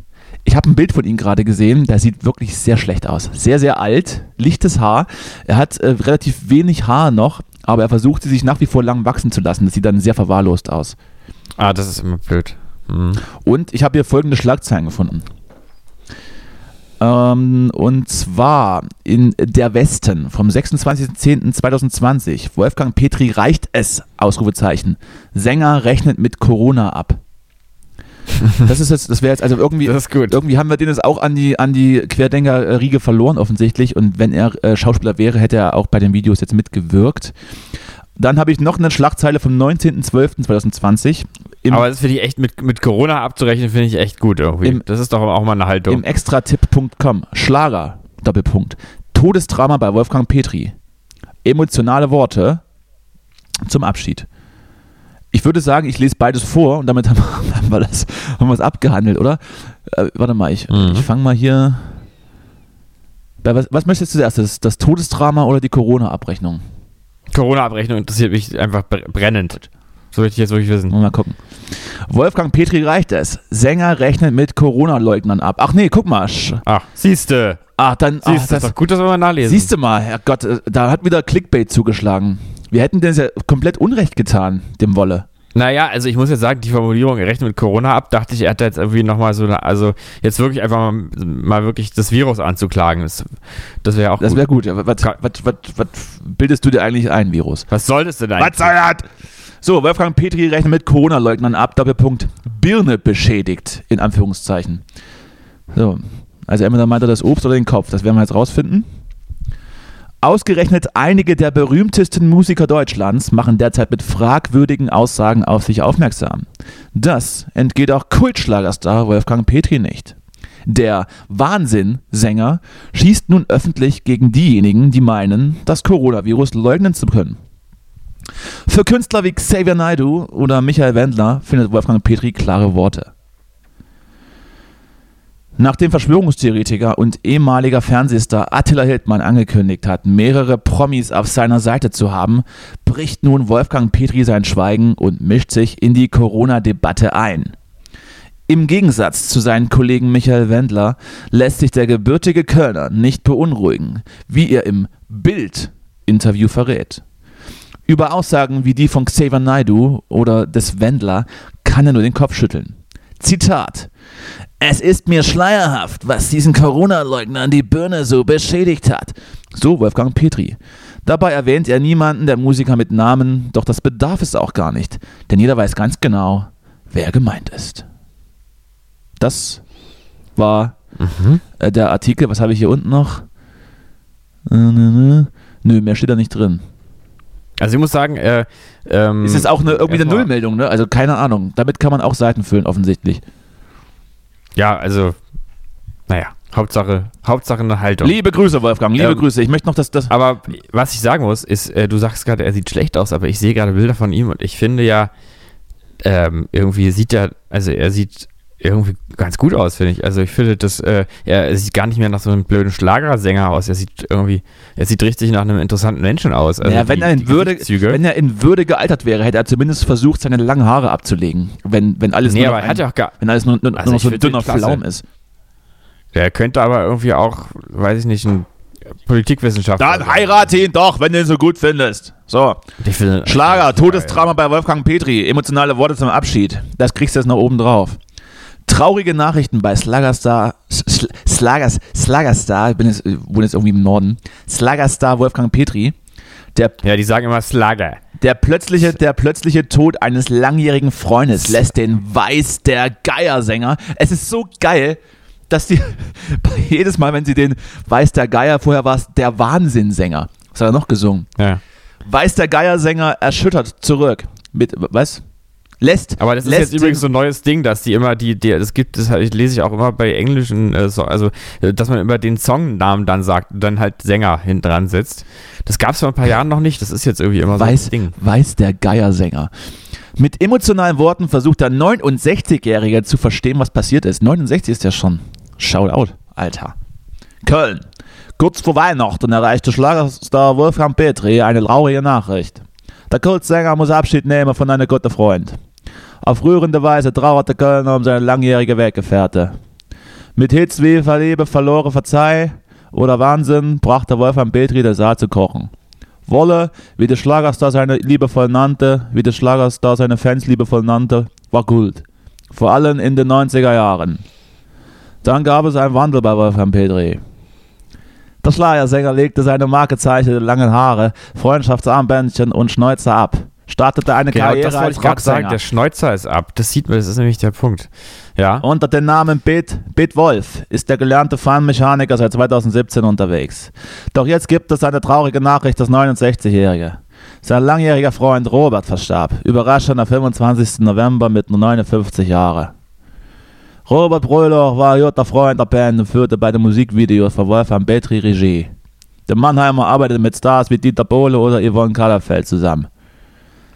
Speaker 6: ich habe ein Bild von ihm gerade gesehen, der sieht wirklich sehr schlecht aus. Sehr, sehr alt, lichtes Haar. Er hat äh, relativ wenig Haar noch, aber er versucht sie sich nach wie vor lang wachsen zu lassen. Das sieht dann sehr verwahrlost aus.
Speaker 5: Ah, das ist immer blöd. Mhm.
Speaker 6: Und ich habe hier folgende Schlagzeilen gefunden. Ähm, und zwar in Der Westen vom 26.10.2020. Wolfgang Petri reicht es, Ausrufezeichen. Sänger rechnet mit Corona ab. Das ist jetzt, das wäre jetzt also irgendwie, irgendwie haben wir den jetzt auch an die, an die Querdenker-Riege verloren offensichtlich und wenn er äh, Schauspieler wäre, hätte er auch bei den Videos jetzt mitgewirkt. Dann habe ich noch eine Schlagzeile vom 19.12.2020. Im,
Speaker 5: Aber das finde ich echt mit, mit Corona abzurechnen, finde ich echt gut irgendwie.
Speaker 6: Im-
Speaker 5: das ist doch auch mal eine Haltung.
Speaker 6: Im extratipp.com. Schlager, Doppelpunkt. Todesdrama bei Wolfgang Petri. Emotionale Worte zum Abschied. Ich würde sagen, ich lese beides vor und damit haben wir, das haben wir es abgehandelt, oder? Äh, warte mal, ich,
Speaker 5: Mhm.
Speaker 6: ich fange mal hier. Was, was möchtest du zuerst? Das, das Todesdrama oder die Corona-Abrechnung?
Speaker 5: Corona-Abrechnung interessiert mich einfach br- brennend. So möchte ich jetzt wirklich wissen.
Speaker 6: Mal gucken. Wolfgang Petri reicht es. Sänger rechnet mit Corona-Leugnern ab. Ach nee, guck mal.
Speaker 5: Ach, siehste.
Speaker 6: Ach, dann. Ach,
Speaker 5: Siehste, ist doch gut, dass wir mal nachlesen.
Speaker 6: Siehst du mal, Herrgott, äh, da hat wieder Clickbait zugeschlagen. Wir hätten das ja komplett Unrecht getan, dem Wolle.
Speaker 5: Naja, also ich muss jetzt sagen, die Formulierung, er rechnet mit Corona ab, dachte ich, er hat jetzt irgendwie nochmal so eine, also jetzt wirklich einfach mal, mal wirklich das Virus anzuklagen. Das, das wäre auch
Speaker 6: Das wäre gut. Ja, was, was, was, was bildest du dir eigentlich ein, Virus?
Speaker 5: Was soll das denn eigentlich?
Speaker 6: Was soll das? So, Wolfgang Petri rechnet mit Corona-Leugnern ab. Doppelpunkt. Birne beschädigt, in Anführungszeichen. So, also entweder meint er das Obst oder den Kopf. Das werden wir jetzt rausfinden. Ausgerechnet einige der berühmtesten Musiker Deutschlands machen derzeit mit fragwürdigen Aussagen auf sich aufmerksam. Das entgeht auch Kultschlagerstar Wolfgang Petri nicht. Der Wahnsinn-Sänger schießt nun öffentlich gegen diejenigen, die meinen, das Coronavirus leugnen zu können. Für Künstler wie Xavier Naidoo oder Michael Wendler findet Wolfgang Petri klare Worte. Nachdem Verschwörungstheoretiker und ehemaliger Fernsehstar Attila Hildmann angekündigt hat, mehrere Promis auf seiner Seite zu haben, bricht nun Wolfgang Petri sein Schweigen und mischt sich in die Corona-Debatte ein. Im Gegensatz zu seinen Kollegen Michael Wendler lässt sich der gebürtige Kölner nicht beunruhigen, wie er im Bild-Interview verrät. Über Aussagen wie die von Xavier Naidoo oder des Wendler kann er nur den Kopf schütteln. Zitat. Es ist mir schleierhaft, was diesen Corona-Leugnern die Birne so beschädigt hat. So Wolfgang Petri. Dabei erwähnt er niemanden der Musiker mit Namen, doch das bedarf es auch gar nicht, denn jeder weiß ganz genau, wer gemeint ist. Das war äh, der Artikel. Was habe ich hier unten noch? Äh. Nö, mehr steht da nicht drin.
Speaker 5: Also ich muss sagen, äh, ähm,
Speaker 6: Ist jetzt auch eine, irgendwie eine Nullmeldung, ne? Also keine Ahnung. Damit kann man auch Seiten füllen, offensichtlich.
Speaker 5: Ja, also, naja, Hauptsache, Hauptsache eine Haltung.
Speaker 6: Liebe Grüße, Wolfgang, liebe
Speaker 5: Ähm,
Speaker 6: Grüße. Ich möchte noch, dass das.
Speaker 5: Aber was ich sagen muss, ist, äh, du sagst gerade, er sieht schlecht aus, aber ich sehe gerade Bilder von ihm und ich finde ja, ähm, irgendwie sieht er, also er sieht irgendwie ganz gut aus, finde ich. Also ich finde, dass äh, er sieht gar nicht mehr nach so einem blöden Schlagersänger aus. Er sieht irgendwie, er sieht richtig nach einem interessanten Menschen aus. Also
Speaker 6: naja, wenn,
Speaker 5: die-
Speaker 6: er in Würde, wenn er in Würde gealtert wäre, hätte er zumindest versucht, seine langen Haare abzulegen. Wenn, wenn alles
Speaker 5: nee,
Speaker 6: nur
Speaker 5: aber
Speaker 6: noch
Speaker 5: er hat
Speaker 6: ein,
Speaker 5: ja auch gar,
Speaker 6: wenn alles nur, nur,
Speaker 5: Also
Speaker 6: nur so ein dünner. Pflaum ist.
Speaker 5: der könnte aber irgendwie auch, weiß ich nicht, ein Politikwissenschaftler
Speaker 6: Dann heirate ihn doch, wenn du ihn so gut findest. So.
Speaker 5: Ich finde,
Speaker 6: Schlager, Todestrauma bei Wolfgang Petri, emotionale Worte zum Abschied. Das kriegst du jetzt noch oben drauf. Traurige Nachrichten bei Slagerstar, Sl- Slagers, Slagerstar, ich bin jetzt, äh, wohne jetzt irgendwie im Norden. Slagerstar Wolfgang Petri. Der,
Speaker 5: Ja, die sagen immer Slagger.
Speaker 6: der, plötzliche, der plötzliche Tod eines langjährigen Freundes lässt den Weiß der Geiersänger. Es ist so geil, dass die jedes Mal, wenn sie den Weiß der Geier, vorher war es der Wahnsinnsänger. Was hat er noch gesungen?
Speaker 5: Ja.
Speaker 6: Weiß der Geiersänger erschüttert zurück. Mit, was? Lässt.
Speaker 5: Aber das ist
Speaker 6: lässt
Speaker 5: jetzt übrigens so ein neues Ding, dass die immer die, die das gibt, das lese ich auch immer bei englischen, äh, so, also äh, dass man immer den Songnamen dann sagt und dann halt Sänger hinten dran setzt. Das gab es vor ein paar Jahren noch nicht. Das ist jetzt irgendwie immer so
Speaker 6: Weiß,
Speaker 5: ein Ding.
Speaker 6: weiß der Geiersänger. Mit emotionalen Worten versucht der 69-Jährige zu verstehen, was passiert ist. 69 ist ja schon. Shoutout, Alter. Köln. Kurz vor Weihnachten erreichte Schlagerstar Wolfgang Petri eine traurige Nachricht. Der Kultsänger muss Abschied nehmen von einem guten Freund. Auf rührende Weise trauerte Kölner um seine langjährige Weggefährte. Mit Hits wie Verliebe, Verlore, Verzeih oder Wahnsinn brachte Wolfgang Petri der Saal zu kochen. Wolle, wie der Schlagerstar seine liebevoll nannte, wie der Schlagerstar seine Fans liebevoll nannte, war Gold. Vor allem in den 90er Jahren. Dann gab es einen Wandel bei Wolfgang Petri. Der Schlagersänger legte seine markezeichneten langen Haare, Freundschaftsarmbändchen und Schnäuzer ab. Startete eine
Speaker 5: Genau,
Speaker 6: Karriere
Speaker 5: das wollte
Speaker 6: als
Speaker 5: ich gerade sagen.
Speaker 6: Rocksänger.
Speaker 5: Der Schnäuzer ist ab. Das sieht man, das ist nämlich der Punkt. Ja.
Speaker 6: Unter dem Namen Bit, Bit Wolf ist der gelernte Feinmechaniker seit 2017 unterwegs. Doch jetzt gibt es eine traurige Nachricht, das 69-Jährige. Sein langjähriger Freund Robert verstarb, überraschend am 25. November mit nur 59 Jahren. Robert Breuler war guter Freund der Band und führte bei den Musikvideos von Wolfgang Petri Regie. Der Mannheimer arbeitete mit Stars wie Dieter Bohle oder Yvonne Kallerfeld zusammen.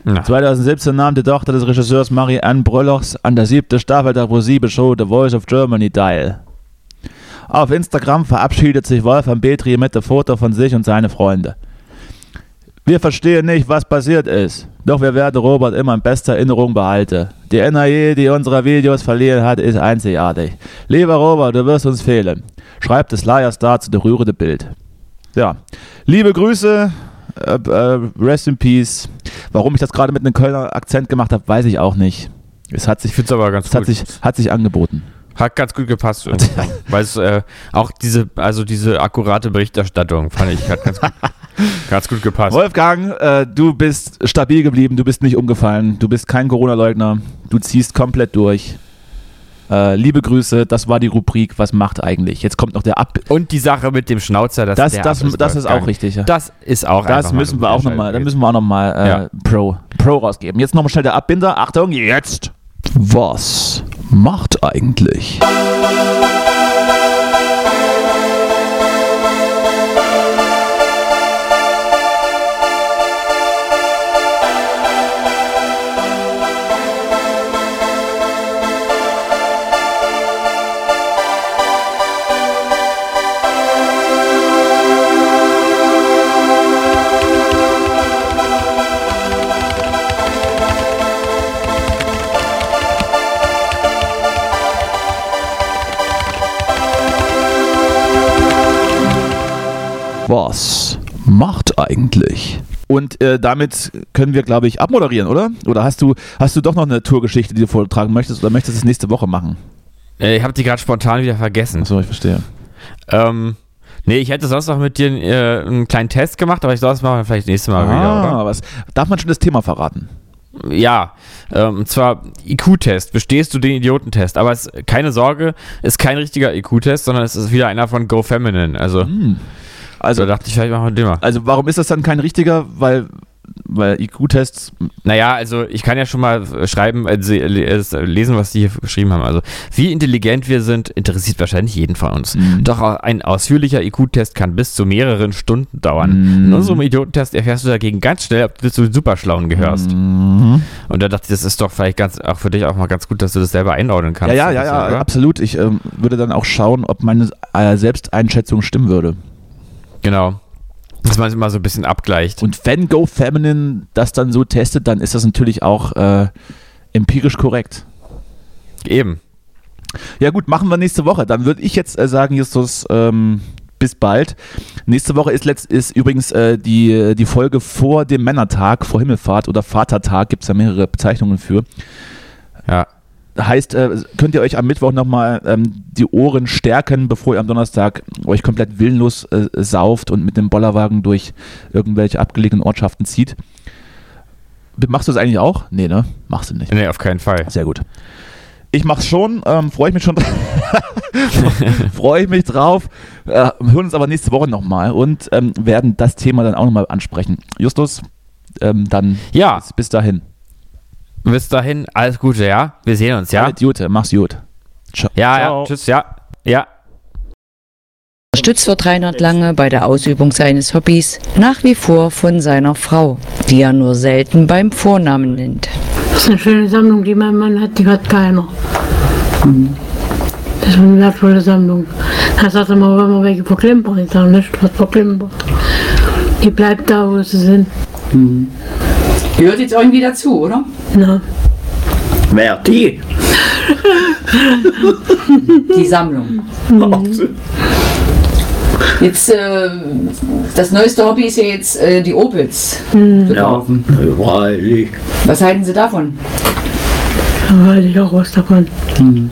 Speaker 5: Ja.
Speaker 6: 2017 nahm die Tochter des Regisseurs Marie-Anne Brüllers an der siebten Staffel der ProSieben-Show The Voice of Germany teil. Auf Instagram verabschiedet sich Wolfgang Petri mit dem Foto von sich und seinen Freunden. Wir verstehen nicht, was passiert ist, doch wir werden Robert immer in bester Erinnerung behalten. Die Energie, die unsere Videos verliehen hat, ist einzigartig. Lieber Robert, du wirst uns fehlen, schreibt das Liar Star zu der rührende Bild. Ja, liebe Grüße, äh, äh, rest in peace. Warum ich das gerade mit einem Kölner Akzent gemacht habe, weiß ich auch nicht. Es hat sich,
Speaker 5: Ich finde es aber ganz
Speaker 6: es hat
Speaker 5: gut.
Speaker 6: sich, hat sich angeboten.
Speaker 5: Hat ganz gut gepasst. Weil es äh, auch diese, also diese akkurate Berichterstattung fand ich, hat ganz gut, ganz gut gepasst.
Speaker 6: Wolfgang, äh, du bist stabil geblieben, du bist nicht umgefallen, du bist kein Corona-Leugner, du ziehst komplett durch. Äh, liebe Grüße, das war die Rubrik, was macht eigentlich? Jetzt kommt noch der Ab.
Speaker 5: Und die Sache mit dem Schnauzer, dass
Speaker 6: Das,
Speaker 5: der
Speaker 6: das,
Speaker 5: Ab
Speaker 6: das ist auch richtig. Ja.
Speaker 5: Das ist auch
Speaker 6: Das müssen wir auch nochmal, da müssen wir auch nochmal äh,
Speaker 5: Ja.
Speaker 6: Pro, Pro rausgeben. Jetzt nochmal schnell der Abbinder. Achtung, jetzt. Was macht eigentlich? Macht eigentlich? Und äh, damit können wir, glaube ich, abmoderieren, oder? Oder hast du, hast du doch noch eine Tourgeschichte, die du vortragen möchtest, oder möchtest du es nächste Woche machen?
Speaker 5: Äh, ich habe die gerade spontan wieder vergessen.
Speaker 6: Achso, ich verstehe.
Speaker 5: Ähm, nee, ich hätte sonst noch mit dir äh, einen kleinen Test gemacht, aber ich soll das machen wir vielleicht nächstes Mal wieder,
Speaker 6: Ah, was, darf man schon das Thema verraten?
Speaker 5: oder? Ja, ähm, und zwar IQ-Test. Bestehst du den Idiotentest? Aber es, keine Sorge, ist kein richtiger IQ-Test, sondern es ist wieder einer von Go Feminine. Also,
Speaker 6: Also,
Speaker 5: da dachte ich, vielleicht machen wir den mal.
Speaker 6: also warum ist das dann kein richtiger? Weil, weil IQ-Tests.
Speaker 5: Naja, also ich kann ja schon mal äh, schreiben, äh, äh, lesen, was die hier geschrieben haben. Also, wie intelligent wir sind, interessiert wahrscheinlich jeden von uns.
Speaker 6: Mhm.
Speaker 5: Doch ein ausführlicher IQ-Test kann bis zu mehreren Stunden dauern.
Speaker 6: Mhm.
Speaker 5: In unserem Idiotentest erfährst du dagegen ganz schnell, ob du zu den Superschlauen gehörst.
Speaker 6: Mhm.
Speaker 5: Und da dachte ich, das ist doch vielleicht ganz, auch für dich auch mal ganz gut, dass du das selber einordnen kannst.
Speaker 6: Ja, ja, ja, ja, absolut. Ich ähm, würde dann auch schauen, ob meine äh, Selbsteinschätzung stimmen würde.
Speaker 5: Genau. Dass man es immer so ein bisschen abgleicht.
Speaker 6: Und wenn Go Feminine das dann so testet, dann ist das natürlich auch äh, empirisch korrekt.
Speaker 5: Eben.
Speaker 6: Ja gut, machen wir nächste Woche. Dann würde ich jetzt äh, sagen, Justus, ähm, bis bald. Nächste Woche ist, letzt, ist übrigens äh, die, die Folge vor dem Männertag, vor Himmelfahrt oder Vatertag, gibt es da mehrere Bezeichnungen für.
Speaker 5: Ja.
Speaker 6: Heißt, äh, könnt ihr euch am Mittwoch nochmal ähm, die Ohren stärken, bevor ihr am Donnerstag euch komplett willenlos äh, sauft und mit dem Bollerwagen durch irgendwelche abgelegenen Ortschaften zieht. Machst du das eigentlich auch? Nee, ne? Machst du nicht.
Speaker 5: Nee, auf keinen Fall.
Speaker 6: Sehr gut. Ich mach's schon, ähm, freue ich mich schon drauf. freue ich mich drauf. Äh, hören uns aber nächste Woche nochmal und ähm, werden das Thema dann auch nochmal ansprechen. Justus, ähm, dann
Speaker 5: Ja,
Speaker 6: bis, bis dahin.
Speaker 5: Bis dahin, alles Gute, ja? Wir sehen uns, ja?
Speaker 6: Alles Gute, mach's gut. Ciao.
Speaker 5: Ja,
Speaker 6: Ciao.
Speaker 5: ja, tschüss, ja. Ja.
Speaker 2: Unterstützt wird Reinhard Lange bei der Ausübung seines Hobbys nach wie vor von seiner Frau, die er nur selten beim Vornamen nennt.
Speaker 7: Das ist eine schöne Sammlung, die mein Mann hat, die hat keiner. Das ist eine wertvolle Sammlung. Er sagt immer, wenn wir welche verklimpern. Ich sage nicht, was verklimpert. Die bleibt da, wo sie sind.
Speaker 3: Gehört jetzt irgendwie dazu, oder?
Speaker 7: Na,
Speaker 4: Wer die?
Speaker 3: Die Sammlung. Jetzt, äh, das neueste Hobby ist ja jetzt äh, die Opels zu
Speaker 4: Ja,
Speaker 3: kaufen.
Speaker 4: freilich.
Speaker 3: Was halten Sie davon?
Speaker 7: da weiß ich auch was davon.
Speaker 1: Von